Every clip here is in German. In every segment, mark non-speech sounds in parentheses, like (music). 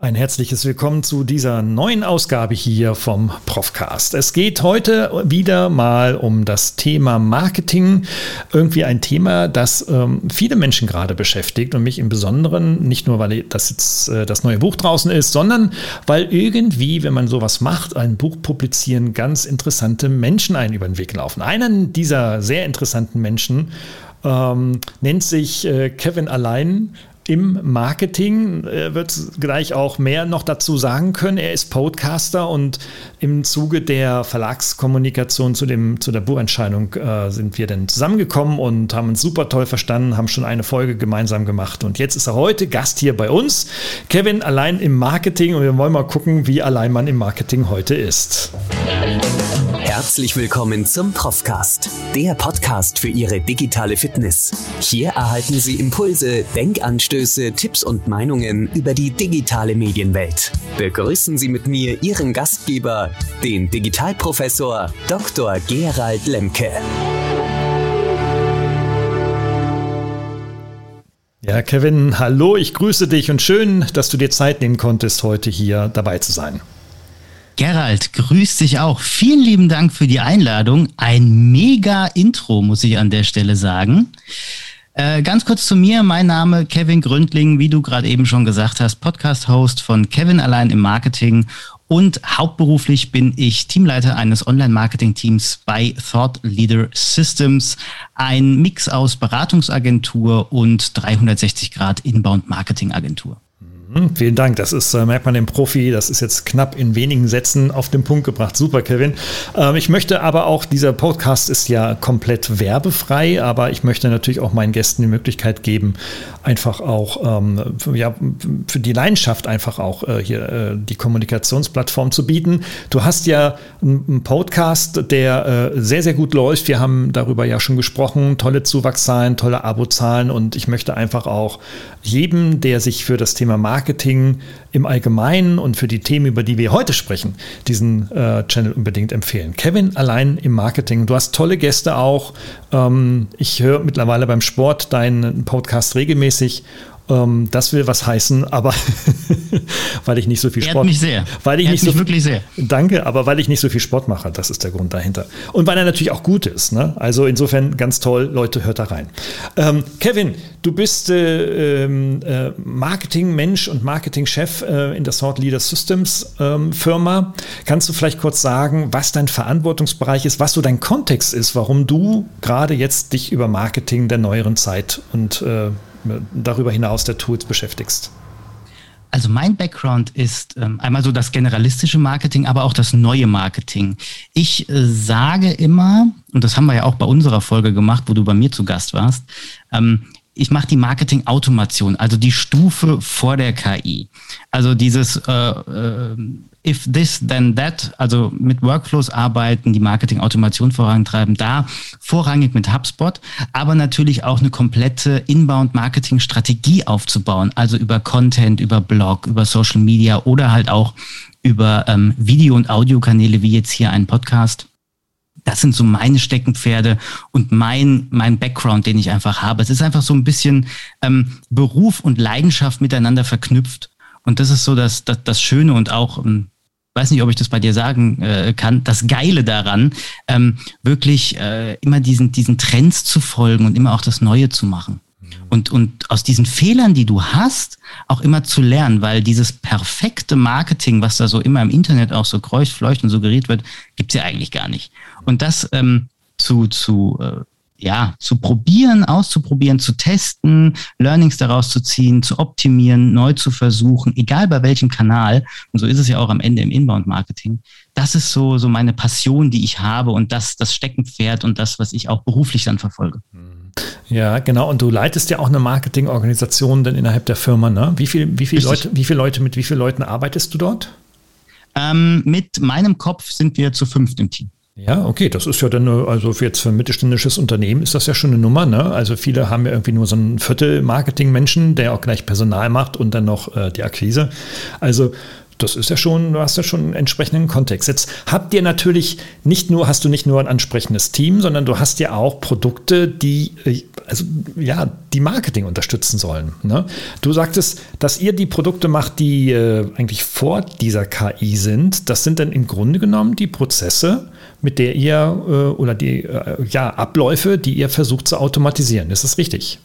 Ein herzliches Willkommen zu dieser neuen Ausgabe hier vom Profcast. Es geht heute wieder mal um das Thema Marketing. Irgendwie ein Thema, das ähm, viele Menschen gerade beschäftigt und mich im Besonderen, nicht nur weil das jetzt äh, das neue Buch draußen ist, sondern weil irgendwie, wenn man sowas macht, ein Buch publizieren, ganz interessante Menschen einen über den Weg laufen. Einen dieser sehr interessanten Menschen ähm, nennt sich äh, Kevin Allein im Marketing. Er wird gleich auch mehr noch dazu sagen können. Er ist Podcaster und im Zuge der Verlagskommunikation zu, dem, zu der Buchentscheidung äh, sind wir dann zusammengekommen und haben uns super toll verstanden, haben schon eine Folge gemeinsam gemacht. Und jetzt ist er heute Gast hier bei uns. Kevin allein im Marketing und wir wollen mal gucken, wie allein man im Marketing heute ist. Herzlich willkommen zum Profcast, der Podcast für Ihre digitale Fitness. Hier erhalten Sie Impulse, Denkanstöße, Tipps und Meinungen über die digitale Medienwelt. Begrüßen Sie mit mir Ihren Gastgeber, den Digitalprofessor Dr. Gerald Lemke. Ja, Kevin, hallo, ich grüße dich und schön, dass du dir Zeit nehmen konntest, heute hier dabei zu sein. Gerald, grüß dich auch. Vielen lieben Dank für die Einladung. Ein mega Intro, muss ich an der Stelle sagen. Äh, ganz kurz zu mir, mein Name Kevin Gründling, wie du gerade eben schon gesagt hast, Podcast-Host von Kevin allein im Marketing und hauptberuflich bin ich Teamleiter eines Online-Marketing-Teams bei Thought Leader Systems, ein Mix aus Beratungsagentur und 360 Grad Inbound-Marketing-Agentur. Hm, vielen Dank. Das ist, äh, merkt man dem Profi, das ist jetzt knapp in wenigen Sätzen auf den Punkt gebracht. Super, Kevin. Ähm, ich möchte aber auch, dieser Podcast ist ja komplett werbefrei, aber ich möchte natürlich auch meinen Gästen die Möglichkeit geben, einfach auch ähm, für, ja, für die Leidenschaft einfach auch äh, hier äh, die Kommunikationsplattform zu bieten. Du hast ja einen Podcast, der äh, sehr, sehr gut läuft. Wir haben darüber ja schon gesprochen. Tolle Zuwachszahlen, tolle Abozahlen und ich möchte einfach auch jedem, der sich für das Thema Marketing im Allgemeinen und für die Themen, über die wir heute sprechen, diesen äh, Channel unbedingt empfehlen. Kevin allein im Marketing. Du hast tolle Gäste auch. Ähm, ich höre mittlerweile beim Sport deinen Podcast regelmäßig ähm, das will was heißen, aber (laughs) weil ich nicht so viel Sport. mich sehr. Weil ich Ehrt nicht so wirklich sehr. Danke, aber weil ich nicht so viel Sport mache, das ist der Grund dahinter. Und weil er natürlich auch gut ist. Ne? Also insofern ganz toll, Leute, hört da rein. Ähm, Kevin, du bist äh, ähm, äh, Marketing-Mensch und Marketing-Chef äh, in der Thought Leader Systems ähm, Firma. Kannst du vielleicht kurz sagen, was dein Verantwortungsbereich ist, was so dein Kontext ist, warum du gerade jetzt dich über Marketing der neueren Zeit und äh, darüber hinaus der Tools beschäftigst? Also mein Background ist ähm, einmal so das generalistische Marketing, aber auch das neue Marketing. Ich äh, sage immer, und das haben wir ja auch bei unserer Folge gemacht, wo du bei mir zu Gast warst, ähm, ich mache die Marketing-Automation, also die Stufe vor der KI. Also dieses äh, äh, if this, then that, also mit Workflows arbeiten, die Marketing-Automation vorantreiben, da vorrangig mit HubSpot, aber natürlich auch eine komplette Inbound-Marketing-Strategie aufzubauen, also über Content, über Blog, über Social Media oder halt auch über ähm, Video- und Audiokanäle wie jetzt hier ein Podcast. Das sind so meine Steckenpferde und mein, mein Background, den ich einfach habe. Es ist einfach so ein bisschen ähm, Beruf und Leidenschaft miteinander verknüpft. Und das ist so das, das, das Schöne und auch, ähm, weiß nicht, ob ich das bei dir sagen äh, kann, das Geile daran, ähm, wirklich äh, immer diesen, diesen Trends zu folgen und immer auch das Neue zu machen. Und, und aus diesen Fehlern, die du hast, auch immer zu lernen, weil dieses perfekte Marketing, was da so immer im Internet auch so kreucht, fleucht und suggeriert wird, gibt's ja eigentlich gar nicht. Und das ähm, zu, zu äh, ja, zu probieren, auszuprobieren, zu testen, Learnings daraus zu ziehen, zu optimieren, neu zu versuchen, egal bei welchem Kanal. Und so ist es ja auch am Ende im Inbound-Marketing. Das ist so, so meine Passion, die ich habe und das, das Steckenpferd und das, was ich auch beruflich dann verfolge. Ja, genau. Und du leitest ja auch eine Marketingorganisation dann innerhalb der Firma, ne? Wie viel, wie viele Leute, wie viele Leute, mit wie vielen Leuten arbeitest du dort? Ähm, mit meinem Kopf sind wir zu fünft im Team. Ja, okay, das ist ja dann, also jetzt für ein mittelständisches Unternehmen ist das ja schon eine Nummer, ne? Also viele haben ja irgendwie nur so ein Viertel Marketing-Menschen, der auch gleich Personal macht und dann noch äh, die Akquise. Also das ist ja schon, du hast ja schon einen entsprechenden Kontext. Jetzt habt ihr natürlich nicht nur, hast du nicht nur ein entsprechendes Team, sondern du hast ja auch Produkte, die, äh, also ja, die Marketing unterstützen sollen. Ne? Du sagtest, dass ihr die Produkte macht, die äh, eigentlich vor dieser KI sind. Das sind dann im Grunde genommen die Prozesse, mit der ihr äh, oder die äh, ja, Abläufe, die ihr versucht zu automatisieren. Ist das richtig?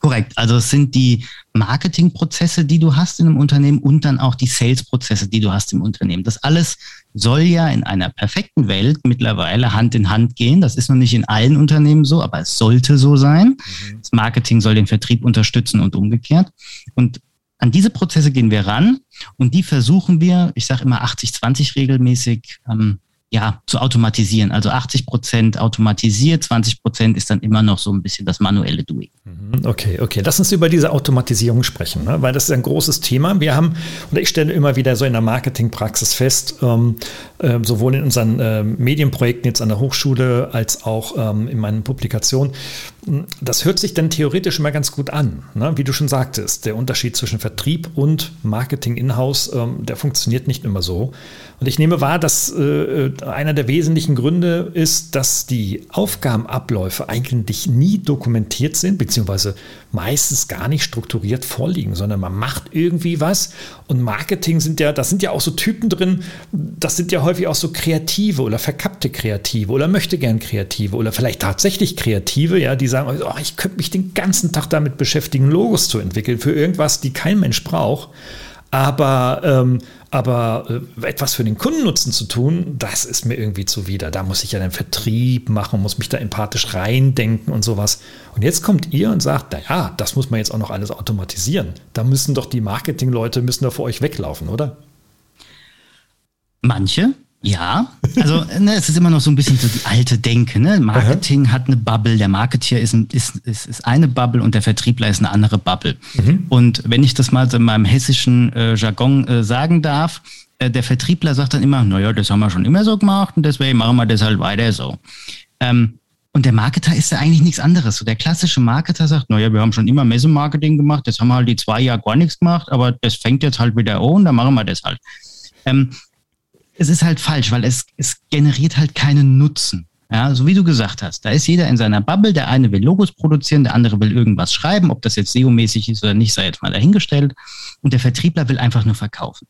Korrekt. Also es sind die Marketingprozesse, die du hast in einem Unternehmen und dann auch die Salesprozesse, die du hast im Unternehmen. Das alles soll ja in einer perfekten Welt mittlerweile Hand in Hand gehen. Das ist noch nicht in allen Unternehmen so, aber es sollte so sein. Mhm. Das Marketing soll den Vertrieb unterstützen und umgekehrt. Und an diese Prozesse gehen wir ran und die versuchen wir, ich sage immer 80-20 regelmäßig, ähm, ja, zu automatisieren. Also 80 Prozent automatisiert, 20 Prozent ist dann immer noch so ein bisschen das manuelle Doing. Mhm, okay, okay. Lass uns über diese Automatisierung sprechen, ne? weil das ist ein großes Thema. Wir haben, und ich stelle immer wieder so in der Marketingpraxis fest, ähm, äh, sowohl in unseren äh, Medienprojekten jetzt an der Hochschule als auch ähm, in meinen Publikationen, das hört sich dann theoretisch immer ganz gut an. Ne? Wie du schon sagtest, der Unterschied zwischen Vertrieb und Marketing in-house, ähm, der funktioniert nicht immer so. Und ich nehme wahr, dass äh, einer der wesentlichen Gründe ist, dass die Aufgabenabläufe eigentlich nie dokumentiert sind, beziehungsweise meistens gar nicht strukturiert vorliegen, sondern man macht irgendwie was. Und Marketing sind ja, das sind ja auch so Typen drin, das sind ja häufig auch so Kreative oder verkappte Kreative oder möchte gern Kreative oder vielleicht tatsächlich Kreative, ja, die sagen, oh, ich könnte mich den ganzen Tag damit beschäftigen, Logos zu entwickeln für irgendwas, die kein Mensch braucht. Aber, ähm, aber äh, etwas für den Kundennutzen zu tun, das ist mir irgendwie zuwider. Da muss ich ja den Vertrieb machen, muss mich da empathisch reindenken und sowas. Und jetzt kommt ihr und sagt, naja, das muss man jetzt auch noch alles automatisieren. Da müssen doch die Marketingleute müssen da vor euch weglaufen, oder? Manche, ja, also ne, es ist immer noch so ein bisschen so die alte Denke. Ne? Marketing Aha. hat eine Bubble, der Marketeer ist, ist, ist, ist eine Bubble und der Vertriebler ist eine andere Bubble. Mhm. Und wenn ich das mal so in meinem hessischen äh, Jargon äh, sagen darf, äh, der Vertriebler sagt dann immer, naja, das haben wir schon immer so gemacht und deswegen machen wir das halt weiter so. Ähm, und der Marketer ist ja eigentlich nichts anderes. So der klassische Marketer sagt, naja, wir haben schon immer Messemarketing gemacht, jetzt haben wir halt die zwei Jahre gar nichts gemacht, aber das fängt jetzt halt wieder an, dann machen wir das halt. Ähm, es ist halt falsch, weil es, es generiert halt keinen Nutzen. Ja, so wie du gesagt hast, da ist jeder in seiner Bubble. Der eine will Logos produzieren, der andere will irgendwas schreiben, ob das jetzt SEO-mäßig ist oder nicht, sei jetzt mal dahingestellt. Und der Vertriebler will einfach nur verkaufen.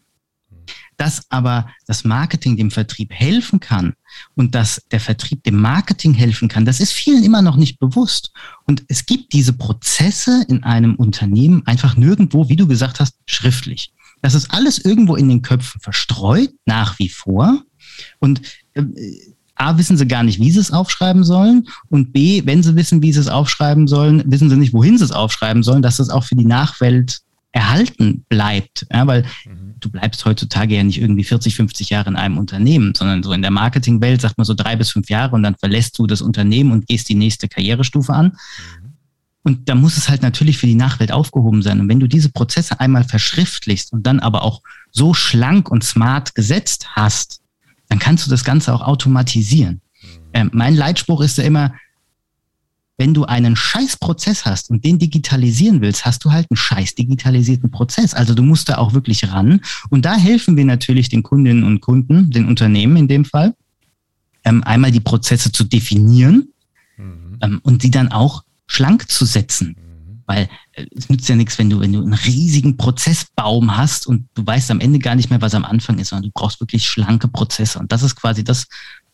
Dass aber das Marketing dem Vertrieb helfen kann und dass der Vertrieb dem Marketing helfen kann, das ist vielen immer noch nicht bewusst. Und es gibt diese Prozesse in einem Unternehmen einfach nirgendwo, wie du gesagt hast, schriftlich. Das ist alles irgendwo in den Köpfen verstreut, nach wie vor. Und äh, A, wissen sie gar nicht, wie sie es aufschreiben sollen. Und B, wenn sie wissen, wie sie es aufschreiben sollen, wissen sie nicht, wohin sie es aufschreiben sollen, dass es auch für die Nachwelt erhalten bleibt. Ja, weil mhm. du bleibst heutzutage ja nicht irgendwie 40, 50 Jahre in einem Unternehmen, sondern so in der Marketingwelt sagt man so drei bis fünf Jahre und dann verlässt du das Unternehmen und gehst die nächste Karrierestufe an. Mhm. Und da muss es halt natürlich für die Nachwelt aufgehoben sein. Und wenn du diese Prozesse einmal verschriftlichst und dann aber auch so schlank und smart gesetzt hast, dann kannst du das Ganze auch automatisieren. Mhm. Ähm, mein Leitspruch ist ja immer, wenn du einen scheiß Prozess hast und den digitalisieren willst, hast du halt einen scheiß digitalisierten Prozess. Also du musst da auch wirklich ran. Und da helfen wir natürlich den Kundinnen und Kunden, den Unternehmen in dem Fall, ähm, einmal die Prozesse zu definieren mhm. ähm, und die dann auch schlank zu setzen. Mhm. Weil äh, es nützt ja nichts, wenn du, wenn du einen riesigen Prozessbaum hast und du weißt am Ende gar nicht mehr, was am Anfang ist, sondern du brauchst wirklich schlanke Prozesse. Und das ist quasi das,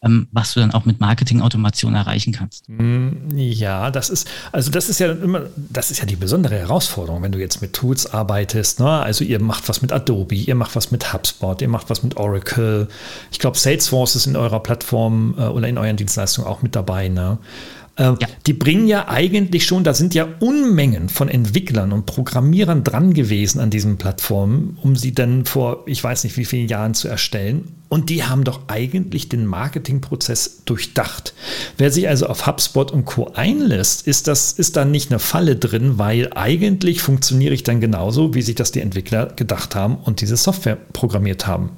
ähm, was du dann auch mit Marketing-Automation erreichen kannst. Mm, ja, das ist, also das ist ja immer, das ist ja die besondere Herausforderung, wenn du jetzt mit Tools arbeitest. Ne? Also ihr macht was mit Adobe, ihr macht was mit HubSpot, ihr macht was mit Oracle. Ich glaube, Salesforce ist in eurer Plattform äh, oder in euren Dienstleistungen auch mit dabei. Ne? Äh, ja. Die bringen ja eigentlich schon, da sind ja Unmengen von Entwicklern und Programmierern dran gewesen an diesen Plattformen, um sie dann vor, ich weiß nicht wie vielen Jahren zu erstellen. Und die haben doch eigentlich den Marketingprozess durchdacht. Wer sich also auf HubSpot und Co. einlässt, ist, das, ist da nicht eine Falle drin, weil eigentlich funktioniere ich dann genauso, wie sich das die Entwickler gedacht haben und diese Software programmiert haben.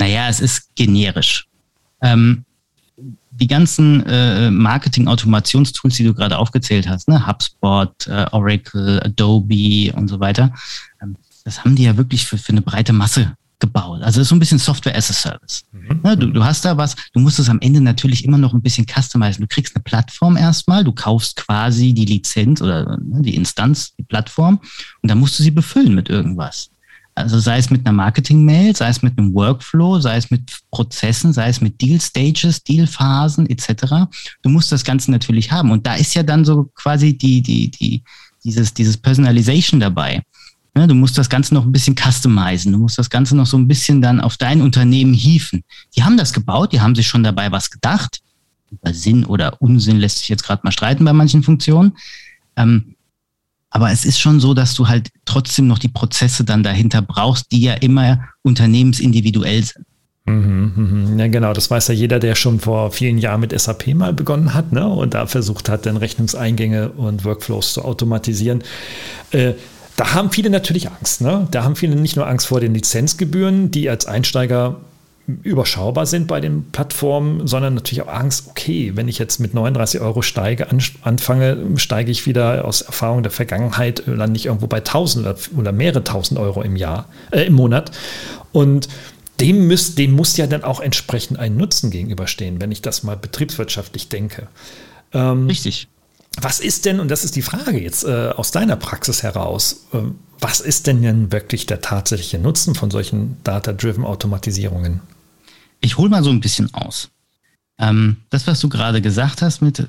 Naja, es ist generisch. Ähm, die ganzen äh, Marketing-Automationstools, die du gerade aufgezählt hast, ne? HubSpot, äh, Oracle, Adobe und so weiter, ähm, das haben die ja wirklich für, für eine breite Masse gebaut. Also es ist so ein bisschen Software as a Service. Mhm. Ja, du, du hast da was, du musst es am Ende natürlich immer noch ein bisschen customizen. Du kriegst eine Plattform erstmal, du kaufst quasi die Lizenz oder ne, die Instanz, die Plattform und dann musst du sie befüllen mit irgendwas. Also sei es mit einer Marketing-Mail, sei es mit einem Workflow, sei es mit Prozessen, sei es mit Deal-Stages, Deal-Phasen etc. Du musst das Ganze natürlich haben. Und da ist ja dann so quasi die, die, die, dieses, dieses Personalization dabei. Ja, du musst das Ganze noch ein bisschen customizen. Du musst das Ganze noch so ein bisschen dann auf dein Unternehmen hieven. Die haben das gebaut, die haben sich schon dabei was gedacht. Über Sinn oder Unsinn lässt sich jetzt gerade mal streiten bei manchen Funktionen. Ähm, aber es ist schon so, dass du halt trotzdem noch die Prozesse dann dahinter brauchst, die ja immer unternehmensindividuell sind. Mhm, mhm. Ja, genau. Das weiß ja jeder, der schon vor vielen Jahren mit SAP mal begonnen hat ne? und da versucht hat, dann Rechnungseingänge und Workflows zu automatisieren. Äh, da haben viele natürlich Angst. Ne? Da haben viele nicht nur Angst vor den Lizenzgebühren, die als Einsteiger überschaubar sind bei den Plattformen, sondern natürlich auch Angst, okay, wenn ich jetzt mit 39 Euro steige, an, anfange, steige ich wieder aus Erfahrung der Vergangenheit, lande ich irgendwo bei 1000 oder, oder mehrere tausend Euro im Jahr, äh, im Monat. Und dem, müsst, dem muss ja dann auch entsprechend ein Nutzen gegenüberstehen, wenn ich das mal betriebswirtschaftlich denke. Ähm, Richtig. Was ist denn, und das ist die Frage jetzt äh, aus deiner Praxis heraus, äh, was ist denn denn wirklich der tatsächliche Nutzen von solchen Data-Driven Automatisierungen? Ich hole mal so ein bisschen aus. Ähm, das, was du gerade gesagt hast, mit, äh,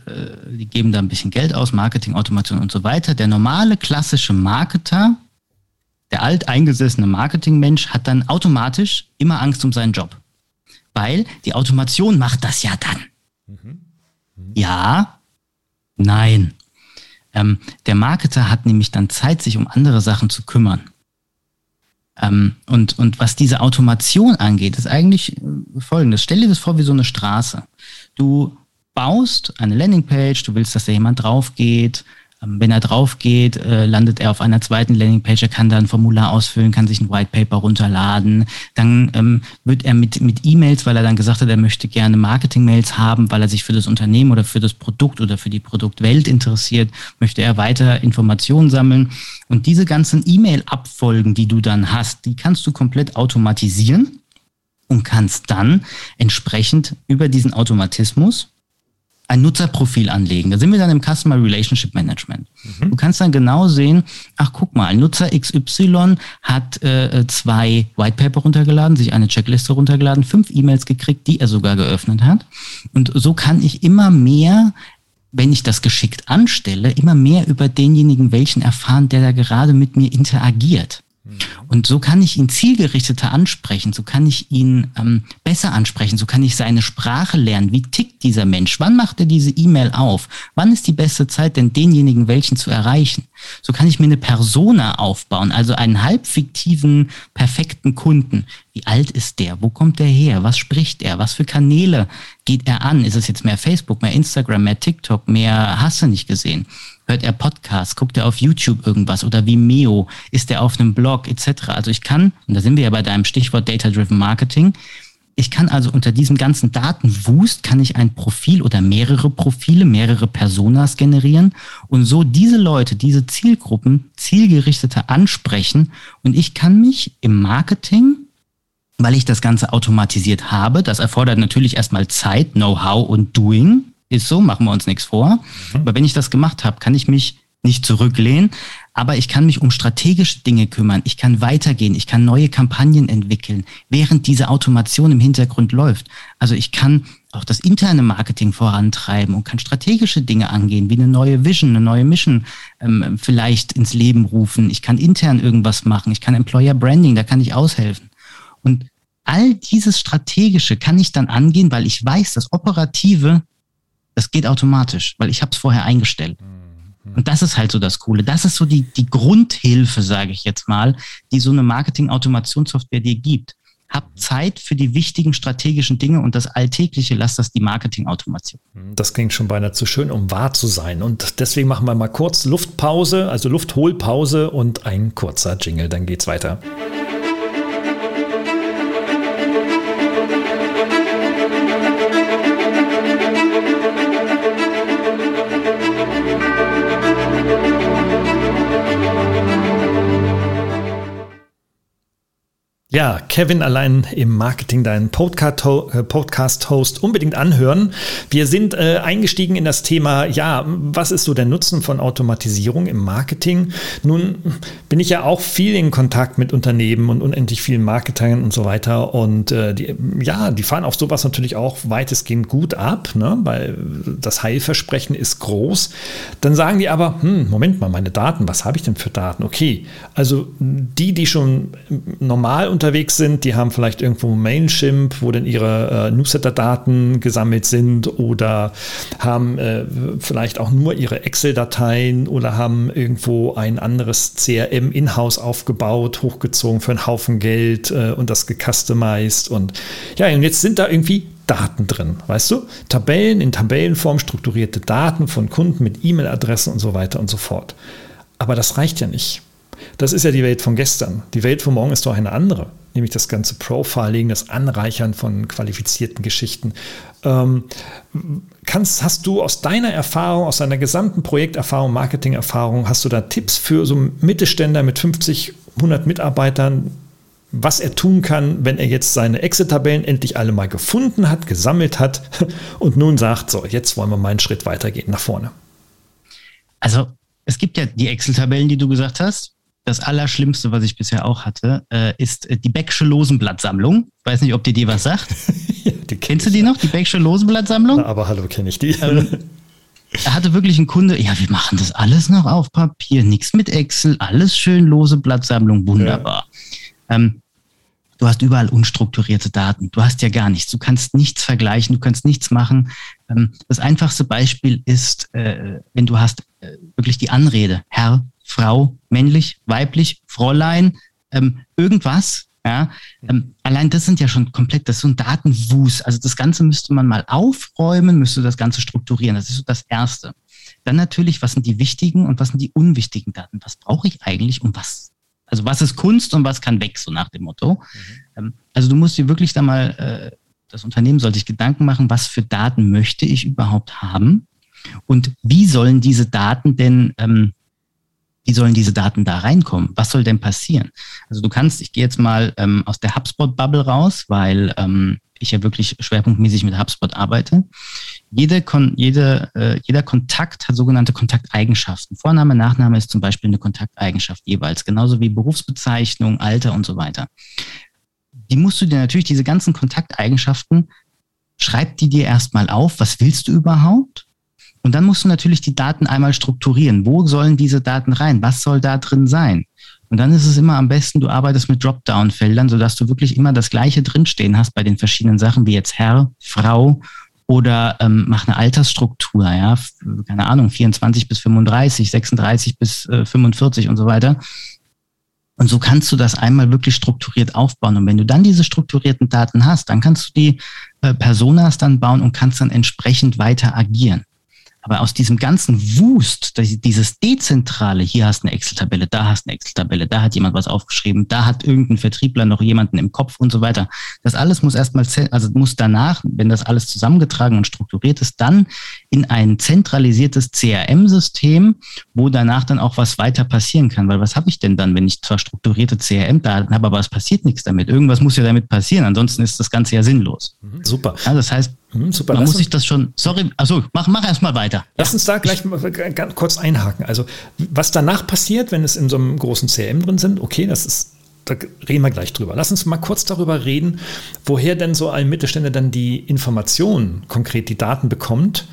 die geben da ein bisschen Geld aus, Marketing, Automation und so weiter. Der normale klassische Marketer, der alteingesessene Marketingmensch, hat dann automatisch immer Angst um seinen Job. Weil die Automation macht das ja dann. Mhm. Mhm. Ja, Nein. Ähm, der Marketer hat nämlich dann Zeit, sich um andere Sachen zu kümmern. Ähm, und, und was diese Automation angeht, ist eigentlich äh, folgendes. Stell dir das vor wie so eine Straße. Du baust eine Landingpage, du willst, dass da jemand drauf geht, wenn er drauf geht, äh, landet er auf einer zweiten Landingpage, er kann da ein Formular ausfüllen, kann sich ein White Paper runterladen. Dann ähm, wird er mit, mit E-Mails, weil er dann gesagt hat, er möchte gerne Marketing-Mails haben, weil er sich für das Unternehmen oder für das Produkt oder für die Produktwelt interessiert, möchte er weiter Informationen sammeln. Und diese ganzen E-Mail-Abfolgen, die du dann hast, die kannst du komplett automatisieren und kannst dann entsprechend über diesen Automatismus ein Nutzerprofil anlegen. Da sind wir dann im Customer Relationship Management. Mhm. Du kannst dann genau sehen, ach guck mal, Nutzer XY hat äh, zwei White Paper runtergeladen, sich eine Checkliste runtergeladen, fünf E-Mails gekriegt, die er sogar geöffnet hat. Und so kann ich immer mehr wenn ich das geschickt anstelle, immer mehr über denjenigen welchen erfahren, der da gerade mit mir interagiert. Mhm. Und so kann ich ihn zielgerichteter ansprechen, so kann ich ihn ähm, besser ansprechen, so kann ich seine Sprache lernen. Wie tickt dieser Mensch? Wann macht er diese E-Mail auf? Wann ist die beste Zeit, denn denjenigen welchen zu erreichen? So kann ich mir eine Persona aufbauen, also einen halbfiktiven, perfekten Kunden. Wie alt ist der? Wo kommt der her? Was spricht er? Was für Kanäle geht er an? Ist es jetzt mehr Facebook, mehr Instagram, mehr TikTok, mehr hast du nicht gesehen? Hört er Podcasts? Guckt er auf YouTube irgendwas oder Vimeo? Ist er auf einem Blog etc.? Also ich kann, und da sind wir ja bei deinem Stichwort Data-Driven Marketing, ich kann also unter diesem ganzen Datenwust kann ich ein Profil oder mehrere Profile, mehrere Personas generieren und so diese Leute, diese Zielgruppen zielgerichteter ansprechen und ich kann mich im Marketing, weil ich das Ganze automatisiert habe, das erfordert natürlich erstmal Zeit, Know-how und Doing, ist so, machen wir uns nichts vor. Mhm. Aber wenn ich das gemacht habe, kann ich mich nicht zurücklehnen, aber ich kann mich um strategische Dinge kümmern. Ich kann weitergehen. Ich kann neue Kampagnen entwickeln, während diese Automation im Hintergrund läuft. Also ich kann auch das interne Marketing vorantreiben und kann strategische Dinge angehen, wie eine neue Vision, eine neue Mission ähm, vielleicht ins Leben rufen. Ich kann intern irgendwas machen. Ich kann Employer Branding, da kann ich aushelfen. Und all dieses Strategische kann ich dann angehen, weil ich weiß, das Operative das geht automatisch, weil ich habe es vorher eingestellt. Mhm. Und das ist halt so das Coole. Das ist so die, die Grundhilfe, sage ich jetzt mal, die so eine Marketing-Automationssoftware dir gibt. Hab Zeit für die wichtigen strategischen Dinge und das Alltägliche, lass das die Marketing-Automation. Mhm, das klingt schon beinahe zu schön, um wahr zu sein. Und deswegen machen wir mal kurz Luftpause, also Luftholpause und ein kurzer Jingle, dann geht's weiter. Ja, Kevin allein im Marketing, deinen äh, Podcast-Host, unbedingt anhören. Wir sind äh, eingestiegen in das Thema, ja, was ist so der Nutzen von Automatisierung im Marketing? Nun bin ich ja auch viel in Kontakt mit Unternehmen und unendlich vielen Marketern und so weiter. Und äh, die, ja, die fahren auf sowas natürlich auch weitestgehend gut ab, ne? weil das Heilversprechen ist groß. Dann sagen die aber, hm, Moment mal, meine Daten, was habe ich denn für Daten? Okay, also die, die schon normal unter unterwegs sind, die haben vielleicht irgendwo Mailchimp, wo dann ihre äh, Newsletter-Daten gesammelt sind oder haben äh, vielleicht auch nur ihre Excel-Dateien oder haben irgendwo ein anderes CRM in-house aufgebaut, hochgezogen für einen Haufen Geld äh, und das gecustomized und ja, und jetzt sind da irgendwie Daten drin, weißt du? Tabellen in Tabellenform, strukturierte Daten von Kunden mit E-Mail-Adressen und so weiter und so fort. Aber das reicht ja nicht. Das ist ja die Welt von gestern. Die Welt von morgen ist doch eine andere, nämlich das ganze Profiling, das Anreichern von qualifizierten Geschichten. Ähm, kannst, hast du aus deiner Erfahrung, aus deiner gesamten Projekterfahrung, Marketingerfahrung, hast du da Tipps für so Mittelständler mit 50, 100 Mitarbeitern, was er tun kann, wenn er jetzt seine Exit-Tabellen endlich alle mal gefunden hat, gesammelt hat (laughs) und nun sagt, so, jetzt wollen wir mal einen Schritt weitergehen nach vorne. Also es gibt ja die Excel-Tabellen, die du gesagt hast das Allerschlimmste, was ich bisher auch hatte, äh, ist äh, die Becksche Losenblattsammlung. Weiß nicht, ob dir die was sagt. (laughs) ja, die Kennst du die noch, die Becksche Losenblattsammlung? Na, aber hallo, kenne ich die. Ähm, er hatte wirklich einen Kunde, ja, wir machen das alles noch auf Papier, nichts mit Excel, alles schön lose Blattsammlung, wunderbar. Ja. Ähm, du hast überall unstrukturierte Daten. Du hast ja gar nichts. Du kannst nichts vergleichen, du kannst nichts machen. Ähm, das einfachste Beispiel ist, äh, wenn du hast äh, wirklich die Anrede, Herr, Frau, männlich, weiblich, Fräulein, ähm, irgendwas. Ja, ähm, allein das sind ja schon komplett, das ist so ein Datenwust. Also das Ganze müsste man mal aufräumen, müsste das Ganze strukturieren. Das ist so das Erste. Dann natürlich, was sind die wichtigen und was sind die unwichtigen Daten? Was brauche ich eigentlich und was? Also was ist Kunst und was kann weg, so nach dem Motto. Mhm. Ähm, also du musst dir wirklich da mal, äh, das Unternehmen soll sich Gedanken machen, was für Daten möchte ich überhaupt haben und wie sollen diese Daten denn ähm, wie sollen diese Daten da reinkommen? Was soll denn passieren? Also du kannst, ich gehe jetzt mal ähm, aus der HubSpot-Bubble raus, weil ähm, ich ja wirklich schwerpunktmäßig mit HubSpot arbeite. Jede Kon jede, äh, jeder Kontakt hat sogenannte Kontakteigenschaften. Vorname, Nachname ist zum Beispiel eine Kontakteigenschaft jeweils, genauso wie Berufsbezeichnung, Alter und so weiter. Die musst du dir natürlich, diese ganzen Kontakteigenschaften, schreib die dir erstmal auf. Was willst du überhaupt? Und dann musst du natürlich die Daten einmal strukturieren. Wo sollen diese Daten rein? Was soll da drin sein? Und dann ist es immer am besten, du arbeitest mit Dropdown-Feldern, sodass du wirklich immer das Gleiche drinstehen hast bei den verschiedenen Sachen, wie jetzt Herr, Frau oder ähm, mach eine Altersstruktur, ja, keine Ahnung, 24 bis 35, 36 bis äh, 45 und so weiter. Und so kannst du das einmal wirklich strukturiert aufbauen. Und wenn du dann diese strukturierten Daten hast, dann kannst du die äh, Personas dann bauen und kannst dann entsprechend weiter agieren. Aber aus diesem ganzen Wust, dieses Dezentrale, hier hast du eine Excel-Tabelle, da hast du eine Excel-Tabelle, da hat jemand was aufgeschrieben, da hat irgendein Vertriebler noch jemanden im Kopf und so weiter. Das alles muss erstmal, also muss danach, wenn das alles zusammengetragen und strukturiert ist, dann in ein zentralisiertes CRM-System, wo danach dann auch was weiter passieren kann. Weil was habe ich denn dann, wenn ich zwar strukturierte CRM-Daten habe, aber es passiert nichts damit? Irgendwas muss ja damit passieren, ansonsten ist das Ganze ja sinnlos. Mhm, super. Ja, das heißt, hm, super. Man muss sich das schon. Sorry, also mach, mach erst mal weiter. Lass ja. uns da gleich mal ganz kurz einhaken. Also, was danach passiert, wenn es in so einem großen CRM drin sind, okay, das ist. Da reden wir gleich drüber. Lass uns mal kurz darüber reden, woher denn so ein Mittelständler dann die Informationen, konkret die Daten bekommt,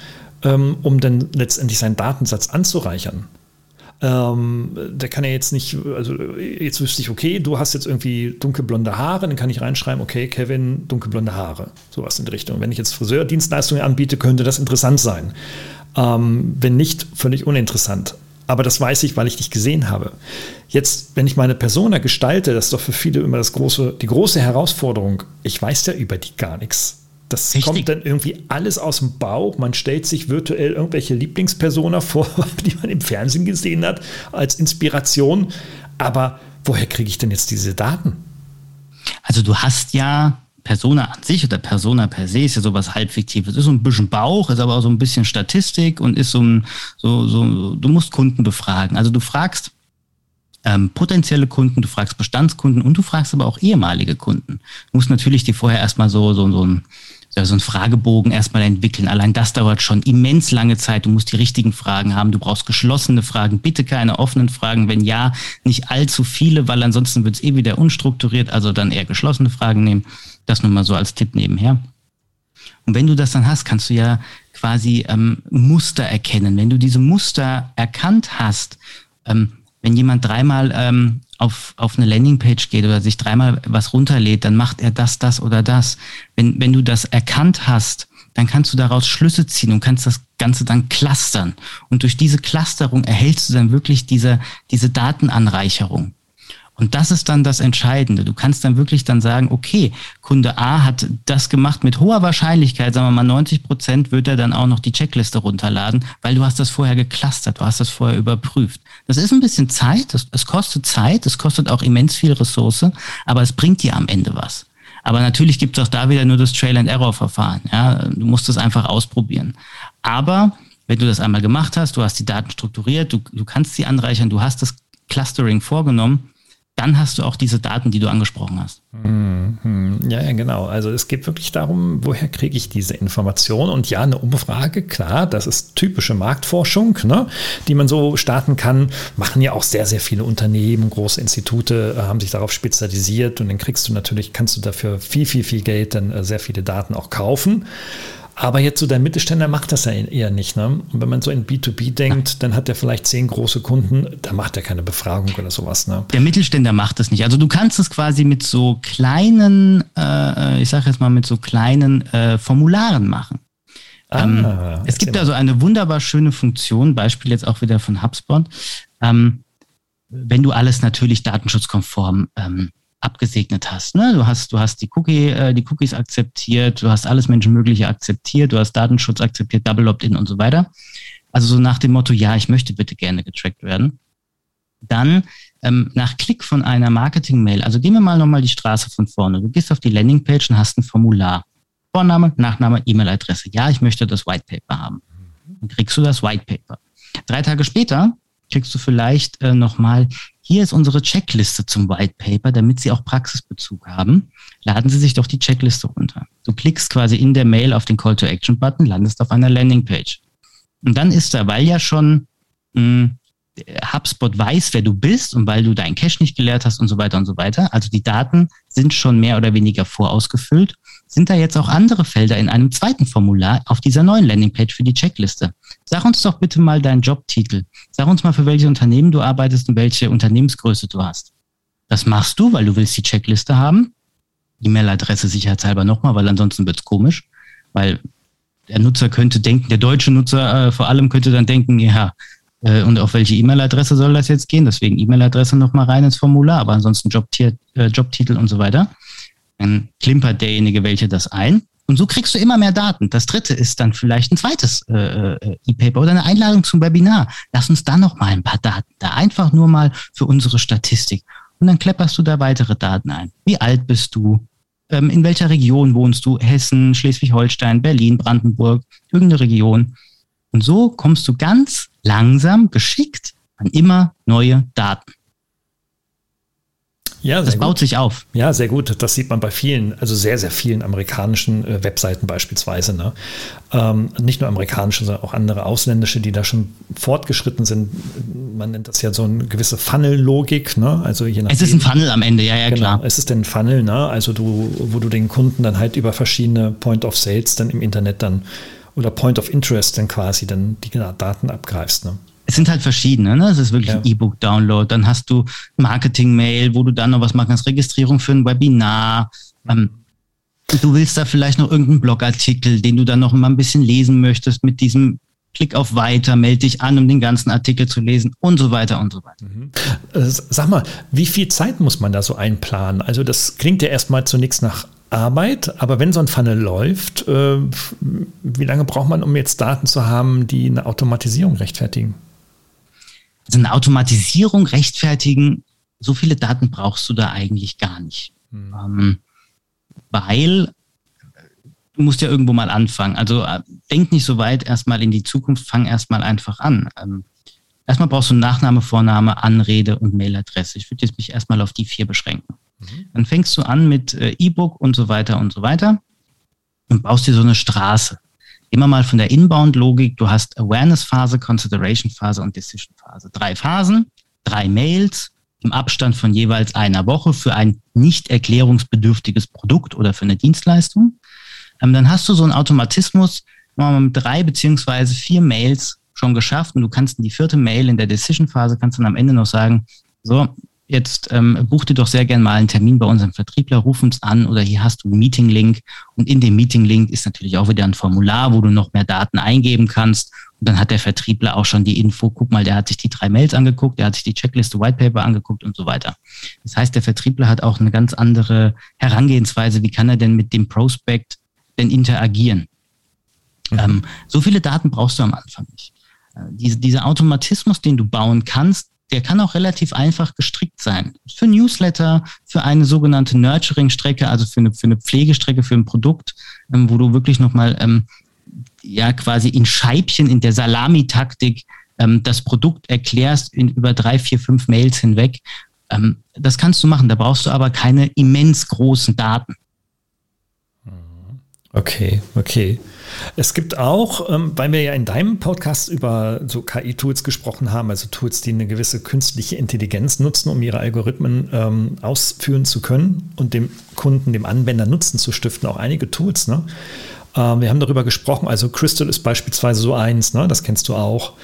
ähm, um dann letztendlich seinen Datensatz anzureichern. Ähm, der kann ja jetzt nicht, also jetzt wüsste ich, okay, du hast jetzt irgendwie dunkelblonde Haare, dann kann ich reinschreiben, okay, Kevin, dunkelblonde Haare. Sowas in die Richtung. Wenn ich jetzt Friseurdienstleistungen anbiete, könnte das interessant sein. Ähm, wenn nicht, völlig uninteressant. Aber das weiß ich, weil ich dich gesehen habe. Jetzt, wenn ich meine Persona gestalte, das ist doch für viele immer das große, die große Herausforderung. Ich weiß ja über die gar nichts. Das Richtig. kommt dann irgendwie alles aus dem Bauch. Man stellt sich virtuell irgendwelche Lieblingspersonen vor, (laughs) die man im Fernsehen gesehen hat, als Inspiration. Aber woher kriege ich denn jetzt diese Daten? Also du hast ja Persona an sich oder Persona per se ist ja sowas halb fiktives. Ist so ein bisschen Bauch, ist aber auch so ein bisschen Statistik und ist so ein, so, so, du musst Kunden befragen. Also du fragst ähm, potenzielle Kunden, du fragst Bestandskunden und du fragst aber auch ehemalige Kunden. Du musst natürlich dir vorher erstmal so, so, so ein so ein Fragebogen erstmal entwickeln. Allein das dauert schon immens lange Zeit. Du musst die richtigen Fragen haben. Du brauchst geschlossene Fragen. Bitte keine offenen Fragen. Wenn ja, nicht allzu viele, weil ansonsten wird es eh wieder unstrukturiert. Also dann eher geschlossene Fragen nehmen. Das nur mal so als Tipp nebenher. Und wenn du das dann hast, kannst du ja quasi ähm, Muster erkennen. Wenn du diese Muster erkannt hast, ähm, wenn jemand dreimal ähm, auf, auf eine Landingpage geht oder sich dreimal was runterlädt, dann macht er das, das oder das. Wenn, wenn du das erkannt hast, dann kannst du daraus Schlüsse ziehen und kannst das Ganze dann clustern. Und durch diese Clusterung erhältst du dann wirklich diese, diese Datenanreicherung. Und das ist dann das Entscheidende. Du kannst dann wirklich dann sagen, okay, Kunde A hat das gemacht mit hoher Wahrscheinlichkeit, sagen wir mal 90 Prozent wird er dann auch noch die Checkliste runterladen, weil du hast das vorher geclustert, du hast das vorher überprüft. Das ist ein bisschen Zeit, es kostet Zeit, es kostet auch immens viel Ressource, aber es bringt dir am Ende was. Aber natürlich gibt es auch da wieder nur das Trail-and-Error-Verfahren. Ja? Du musst es einfach ausprobieren. Aber wenn du das einmal gemacht hast, du hast die Daten strukturiert, du, du kannst sie anreichern, du hast das Clustering vorgenommen, dann hast du auch diese Daten, die du angesprochen hast. Mhm. Ja, ja, genau. Also es geht wirklich darum, woher kriege ich diese Information? Und ja, eine Umfrage, klar, das ist typische Marktforschung, ne, die man so starten kann. Machen ja auch sehr, sehr viele Unternehmen, große Institute äh, haben sich darauf spezialisiert und dann kriegst du natürlich, kannst du dafür viel, viel, viel Geld, dann äh, sehr viele Daten auch kaufen. Aber jetzt so der Mittelständler macht das ja eher nicht. Ne? Und wenn man so in B2B denkt, dann hat er vielleicht zehn große Kunden, da macht er keine Befragung oder sowas. Ne? Der Mittelständler macht das nicht. Also du kannst es quasi mit so kleinen, äh, ich sage jetzt mal mit so kleinen äh, Formularen machen. Ah, ähm, es gibt also eine wunderbar schöne Funktion, Beispiel jetzt auch wieder von HubSpot. Ähm, wenn du alles natürlich datenschutzkonform ähm, abgesegnet hast. Ne? Du hast, du hast die, Cookie, äh, die Cookies akzeptiert, du hast alles Menschenmögliche akzeptiert, du hast Datenschutz akzeptiert, Double Opt-in und so weiter. Also so nach dem Motto, ja, ich möchte bitte gerne getrackt werden. Dann ähm, nach Klick von einer Marketing-Mail, also gehen wir mal nochmal die Straße von vorne. Du gehst auf die Landingpage und hast ein Formular. Vorname, Nachname, E-Mail-Adresse. Ja, ich möchte das White Paper haben. Dann kriegst du das White Paper. Drei Tage später kriegst du vielleicht äh, nochmal hier ist unsere Checkliste zum White Paper, damit Sie auch Praxisbezug haben. Laden Sie sich doch die Checkliste runter. Du klickst quasi in der Mail auf den Call to Action Button, landest auf einer Landingpage. Und dann ist da, weil ja schon mh, hm, HubSpot weiß, wer du bist und weil du deinen Cache nicht geleert hast und so weiter und so weiter. Also die Daten sind schon mehr oder weniger vorausgefüllt sind da jetzt auch andere Felder in einem zweiten Formular auf dieser neuen Landingpage für die Checkliste. Sag uns doch bitte mal deinen Jobtitel. Sag uns mal, für welche Unternehmen du arbeitest und welche Unternehmensgröße du hast. Das machst du, weil du willst die Checkliste haben. E-Mail-Adresse sicherheitshalber nochmal, weil ansonsten wird's komisch. Weil der Nutzer könnte denken, der deutsche Nutzer äh, vor allem könnte dann denken, ja, äh, und auf welche E-Mail-Adresse soll das jetzt gehen? Deswegen E-Mail-Adresse nochmal rein ins Formular, aber ansonsten Jobtier, äh, Jobtitel und so weiter. Dann klimpert derjenige welche das ein. Und so kriegst du immer mehr Daten. Das dritte ist dann vielleicht ein zweites äh, äh, E-Paper oder eine Einladung zum Webinar. Lass uns da noch mal ein paar Daten da. Einfach nur mal für unsere Statistik. Und dann klepperst du da weitere Daten ein. Wie alt bist du? Ähm, in welcher Region wohnst du? Hessen, Schleswig-Holstein, Berlin, Brandenburg, irgendeine Region. Und so kommst du ganz langsam, geschickt an immer neue Daten. Ja, das baut gut. sich auf. Ja, sehr gut. Das sieht man bei vielen, also sehr, sehr vielen amerikanischen äh, Webseiten beispielsweise. Ne? Ähm, nicht nur amerikanische, sondern auch andere ausländische, die da schon fortgeschritten sind. Man nennt das ja so eine gewisse Funnel-Logik. Ne? Also je es ist ein Funnel am Ende, ja, ja, genau, klar. Es ist denn ein Funnel, ne? also du, wo du den Kunden dann halt über verschiedene Point of Sales dann im Internet dann oder Point of Interest dann quasi dann die Daten abgreifst. Ne? Es sind halt verschiedene. Ne? Es ist wirklich ja. ein E-Book-Download. Dann hast du Marketing-Mail, wo du dann noch was machen kannst, Registrierung für ein Webinar. Ähm, du willst da vielleicht noch irgendeinen Blogartikel, den du dann noch mal ein bisschen lesen möchtest mit diesem Klick auf Weiter, melde dich an, um den ganzen Artikel zu lesen und so weiter und so weiter. Mhm. Äh, sag mal, wie viel Zeit muss man da so einplanen? Also das klingt ja erstmal zunächst nach Arbeit, aber wenn so ein Funnel läuft, äh, wie lange braucht man, um jetzt Daten zu haben, die eine Automatisierung rechtfertigen? Also eine Automatisierung rechtfertigen, so viele Daten brauchst du da eigentlich gar nicht. Mhm. Ähm, weil du musst ja irgendwo mal anfangen. Also äh, denk nicht so weit erstmal in die Zukunft, fang erstmal einfach an. Ähm, Erstmal brauchst du Nachname, Vorname, Anrede und Mailadresse. Ich würde jetzt mich erstmal auf die vier beschränken. Mhm. Dann fängst du an mit äh, E-Book und so weiter und so weiter und baust dir so eine Straße. Immer mal von der Inbound-Logik. Du hast Awareness-Phase, Consideration-Phase und Decision-Phase. Drei Phasen, drei Mails im Abstand von jeweils einer Woche für ein nicht erklärungsbedürftiges Produkt oder für eine Dienstleistung. Ähm, dann hast du so einen Automatismus, mit drei beziehungsweise vier Mails schon geschafft und du kannst in die vierte Mail in der Decision-Phase, kannst dann am Ende noch sagen, so, jetzt ähm, buch dir doch sehr gern mal einen Termin bei unserem Vertriebler, ruf uns an oder hier hast du einen Meeting-Link und in dem Meeting-Link ist natürlich auch wieder ein Formular, wo du noch mehr Daten eingeben kannst und dann hat der Vertriebler auch schon die Info, guck mal, der hat sich die drei Mails angeguckt, der hat sich die Checkliste White Paper angeguckt und so weiter. Das heißt, der Vertriebler hat auch eine ganz andere Herangehensweise, wie kann er denn mit dem Prospect denn interagieren? Mhm. Ähm, so viele Daten brauchst du am Anfang nicht. Äh, diese, dieser Automatismus, den du bauen kannst, der kann auch relativ einfach gestrickt sein. Für Newsletter, für eine sogenannte Nurturing-Strecke, also für eine, für eine Pflegestrecke, für ein Produkt, ähm, wo du wirklich nochmal ähm, ja quasi in Scheibchen in der Salamitaktik ähm, das Produkt erklärst in über drei, vier, fünf Mails hinweg. Ähm, das kannst du machen. Da brauchst du aber keine immens großen Daten. Okay, okay. Es gibt auch, ähm, weil wir ja in deinem Podcast über so KI-Tools gesprochen haben, also Tools, die eine gewisse künstliche Intelligenz nutzen, um ihre Algorithmen ähm, ausführen zu können und dem Kunden, dem Anwender Nutzen zu stiften, auch einige Tools. Ne? Ähm, wir haben darüber gesprochen, also Crystal ist beispielsweise so eins, ne? das kennst du auch.